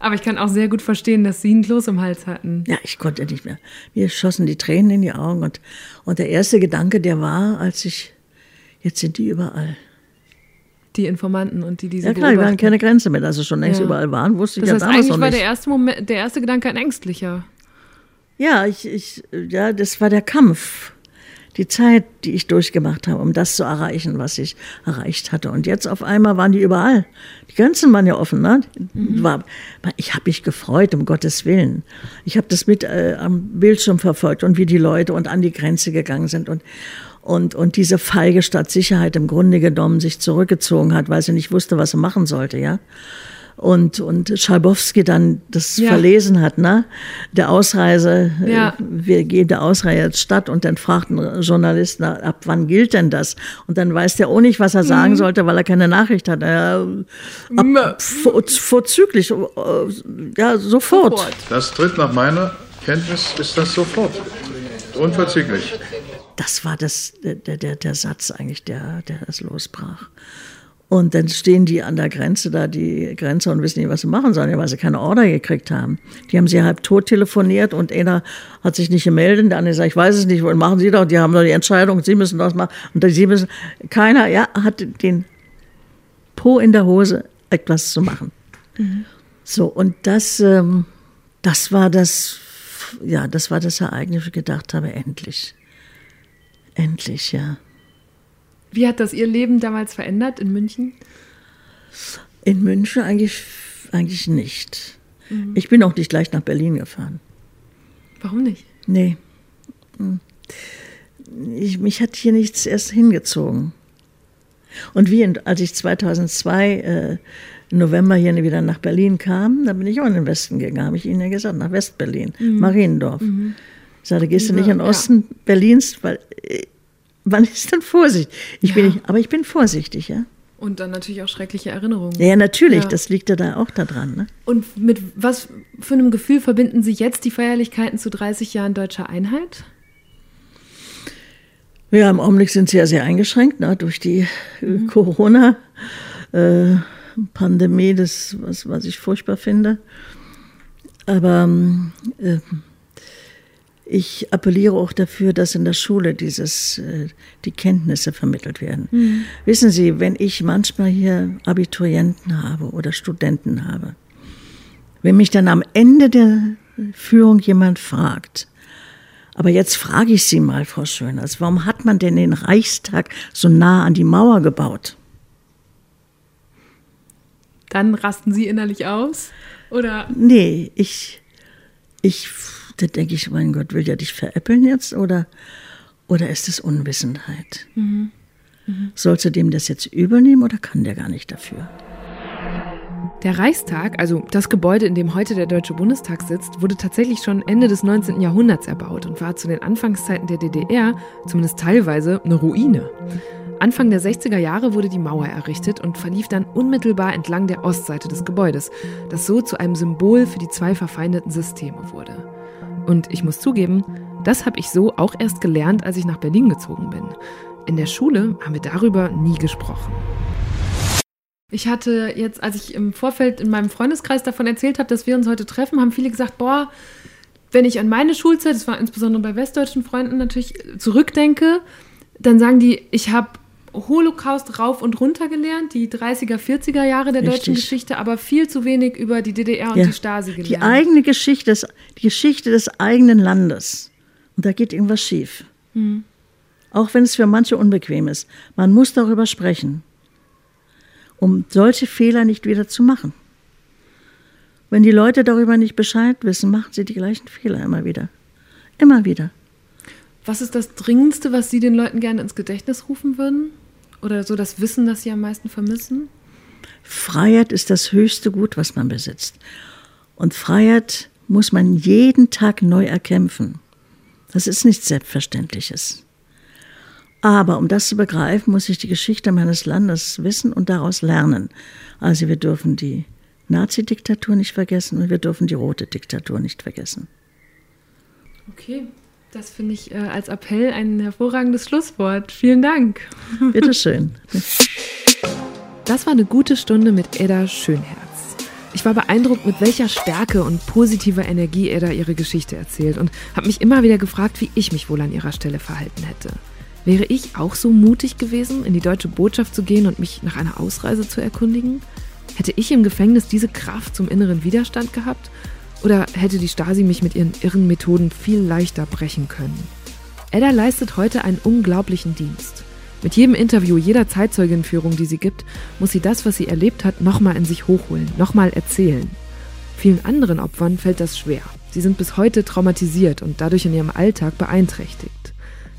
Aber ich kann auch sehr gut verstehen, dass sie einen Kloß im Hals hatten. Ja, ich konnte nicht mehr. Mir schossen die Tränen in die Augen. Und, und der erste Gedanke, der war, als ich, jetzt sind die überall. Die Informanten und die diese Ja klar, die waren keine Grenze mehr. Also schon längst ja. überall waren, wusste das ich heißt, ja damals eigentlich noch war nicht. der erste, Moment, der erste Gedanke ein ängstlicher. Ja, ich, ich, ja, das war der Kampf. Die Zeit, die ich durchgemacht habe, um das zu erreichen, was ich erreicht hatte. Und jetzt auf einmal waren die überall. Die Grenzen waren ja offen. Ne? Mhm. War, ich habe mich gefreut, um Gottes Willen. Ich habe das mit äh, am Bildschirm verfolgt und wie die Leute und an die Grenze gegangen sind. Und, und, und diese feige Stadtsicherheit im Grunde genommen sich zurückgezogen hat, weil sie nicht wusste, was sie machen sollte. Ja und, und Schalbowski dann das ja. verlesen hat, ne? Der Ausreise, äh, ja. wir gehen der Ausreise jetzt statt und dann fragt ein Journalist, na, ab wann gilt denn das? Und dann weiß der auch nicht, was er sagen mhm. sollte, weil er keine Nachricht hat. Äh, ab, vor, vorzüglich, äh, ja, sofort. Das tritt nach meiner Kenntnis, ist das sofort. Unverzüglich. Das war das, der, der, der Satz eigentlich, der, der es losbrach. Und dann stehen die an der Grenze da, die Grenze, und wissen nicht, was sie machen sollen, weil sie keine Order gekriegt haben. Die haben sie halb tot telefoniert und einer hat sich nicht gemeldet, der andere sagt, ich weiß es nicht, und machen Sie doch, die haben doch die Entscheidung, Sie müssen das machen. Und sie müssen, keiner, ja, hat den Po in der Hose, etwas zu machen. Mhm. So, und das, ähm, das war das, ja, das war das Ereignis, wo ich gedacht habe, endlich. Endlich, ja. Wie hat das Ihr Leben damals verändert in München? In München eigentlich, eigentlich nicht. Mhm. Ich bin auch nicht gleich nach Berlin gefahren. Warum nicht? Nee. Hm. Ich, mich hat hier nichts erst hingezogen. Und wie, als ich 2002 äh, im November hier wieder nach Berlin kam, da bin ich auch in den Westen gegangen, habe ich Ihnen ja gesagt, nach Westberlin, mhm. Mariendorf. Mhm. Ich sagte, gehst du nicht in den Osten ja. Berlins, weil äh, wann ist denn Vorsicht? Ich ja. bin nicht, aber ich bin vorsichtig, ja. Und dann natürlich auch schreckliche Erinnerungen. Ja, natürlich, ja. das liegt ja da auch daran. Ne? Und mit was für einem Gefühl verbinden Sie jetzt die Feierlichkeiten zu 30 Jahren deutscher Einheit? Ja, im Augenblick sind sie ja sehr eingeschränkt ne, durch die mhm. Corona-Pandemie, äh, das, was, was ich furchtbar finde. Aber äh, ich appelliere auch dafür, dass in der Schule dieses, äh, die Kenntnisse vermittelt werden. Mhm. Wissen Sie, wenn ich manchmal hier Abiturienten habe oder Studenten habe, wenn mich dann am Ende der Führung jemand fragt, aber jetzt frage ich Sie mal, Frau Schöners, warum hat man denn den Reichstag so nah an die Mauer gebaut? Dann rasten Sie innerlich aus? Oder? Nee, ich, ich da denke ich, mein Gott, will der dich veräppeln jetzt oder, oder ist es Unwissenheit? Mhm. Mhm. Sollst du dem das jetzt übernehmen oder kann der gar nicht dafür? Der Reichstag, also das Gebäude, in dem heute der Deutsche Bundestag sitzt, wurde tatsächlich schon Ende des 19. Jahrhunderts erbaut und war zu den Anfangszeiten der DDR zumindest teilweise eine Ruine. Anfang der 60er Jahre wurde die Mauer errichtet und verlief dann unmittelbar entlang der Ostseite des Gebäudes, das so zu einem Symbol für die zwei verfeindeten Systeme wurde. Und ich muss zugeben, das habe ich so auch erst gelernt, als ich nach Berlin gezogen bin. In der Schule haben wir darüber nie gesprochen. Ich hatte jetzt, als ich im Vorfeld in meinem Freundeskreis davon erzählt habe, dass wir uns heute treffen, haben viele gesagt, boah, wenn ich an meine Schulzeit, das war insbesondere bei westdeutschen Freunden natürlich, zurückdenke, dann sagen die, ich habe Holocaust rauf und runter gelernt, die 30er, 40er Jahre der Richtig. deutschen Geschichte, aber viel zu wenig über die DDR und ja. die Stasi gelernt. Die eigene Geschichte, die Geschichte des eigenen Landes. Und da geht irgendwas schief. Hm. Auch wenn es für manche unbequem ist. Man muss darüber sprechen, um solche Fehler nicht wieder zu machen. Wenn die Leute darüber nicht Bescheid wissen, machen sie die gleichen Fehler immer wieder. Immer wieder. Was ist das Dringendste, was Sie den Leuten gerne ins Gedächtnis rufen würden? Oder so das Wissen, das Sie am meisten vermissen? Freiheit ist das höchste Gut, was man besitzt. Und Freiheit muss man jeden Tag neu erkämpfen. Das ist nichts Selbstverständliches. Aber um das zu begreifen, muss ich die Geschichte meines Landes wissen und daraus lernen. Also wir dürfen die Nazi-Diktatur nicht vergessen und wir dürfen die rote Diktatur nicht vergessen. Okay, das finde ich äh, als Appell ein hervorragendes Schlusswort. Vielen Dank. [LAUGHS] Bitteschön. Das war eine gute Stunde mit Edda Schönherz. Ich war beeindruckt, mit welcher Stärke und positiver Energie Edda ihre Geschichte erzählt und habe mich immer wieder gefragt, wie ich mich wohl an ihrer Stelle verhalten hätte. Wäre ich auch so mutig gewesen, in die deutsche Botschaft zu gehen und mich nach einer Ausreise zu erkundigen? Hätte ich im Gefängnis diese Kraft zum inneren Widerstand gehabt? Oder hätte die Stasi mich mit ihren irren Methoden viel leichter brechen können? Edda leistet heute einen unglaublichen Dienst. Mit jedem Interview, jeder Zeitzeugenführung, die sie gibt, muss sie das, was sie erlebt hat, nochmal in sich hochholen, nochmal erzählen. Vielen anderen Opfern fällt das schwer. Sie sind bis heute traumatisiert und dadurch in ihrem Alltag beeinträchtigt.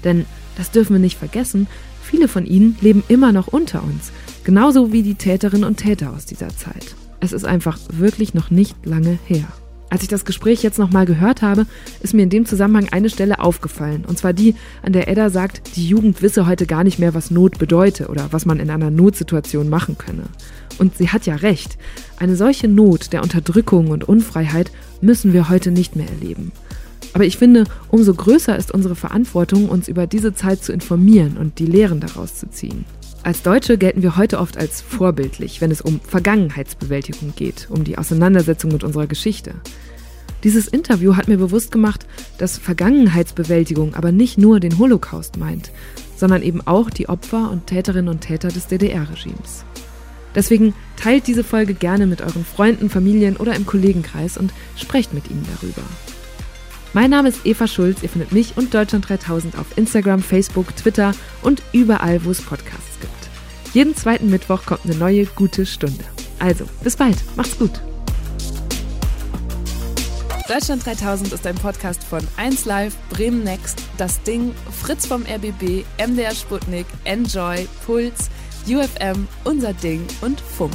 Denn, das dürfen wir nicht vergessen, viele von ihnen leben immer noch unter uns, genauso wie die Täterinnen und Täter aus dieser Zeit. Es ist einfach wirklich noch nicht lange her. Als ich das Gespräch jetzt nochmal gehört habe, ist mir in dem Zusammenhang eine Stelle aufgefallen. Und zwar die, an der Edda sagt, die Jugend wisse heute gar nicht mehr, was Not bedeute oder was man in einer Notsituation machen könne. Und sie hat ja recht. Eine solche Not der Unterdrückung und Unfreiheit müssen wir heute nicht mehr erleben. Aber ich finde, umso größer ist unsere Verantwortung, uns über diese Zeit zu informieren und die Lehren daraus zu ziehen. Als Deutsche gelten wir heute oft als vorbildlich, wenn es um Vergangenheitsbewältigung geht, um die Auseinandersetzung mit unserer Geschichte. Dieses Interview hat mir bewusst gemacht, dass Vergangenheitsbewältigung aber nicht nur den Holocaust meint, sondern eben auch die Opfer und Täterinnen und Täter des DDR-Regimes. Deswegen teilt diese Folge gerne mit euren Freunden, Familien oder im Kollegenkreis und sprecht mit ihnen darüber. Mein Name ist Eva Schulz. Ihr findet mich und Deutschland 3000 auf Instagram, Facebook, Twitter und überall, wo es Podcasts gibt. Jeden zweiten Mittwoch kommt eine neue gute Stunde. Also, bis bald. Macht's gut. Deutschland 3000 ist ein Podcast von 1Live, Bremen Next, Das Ding, Fritz vom RBB, MDR Sputnik, Enjoy, Puls, UFM, Unser Ding und Funk.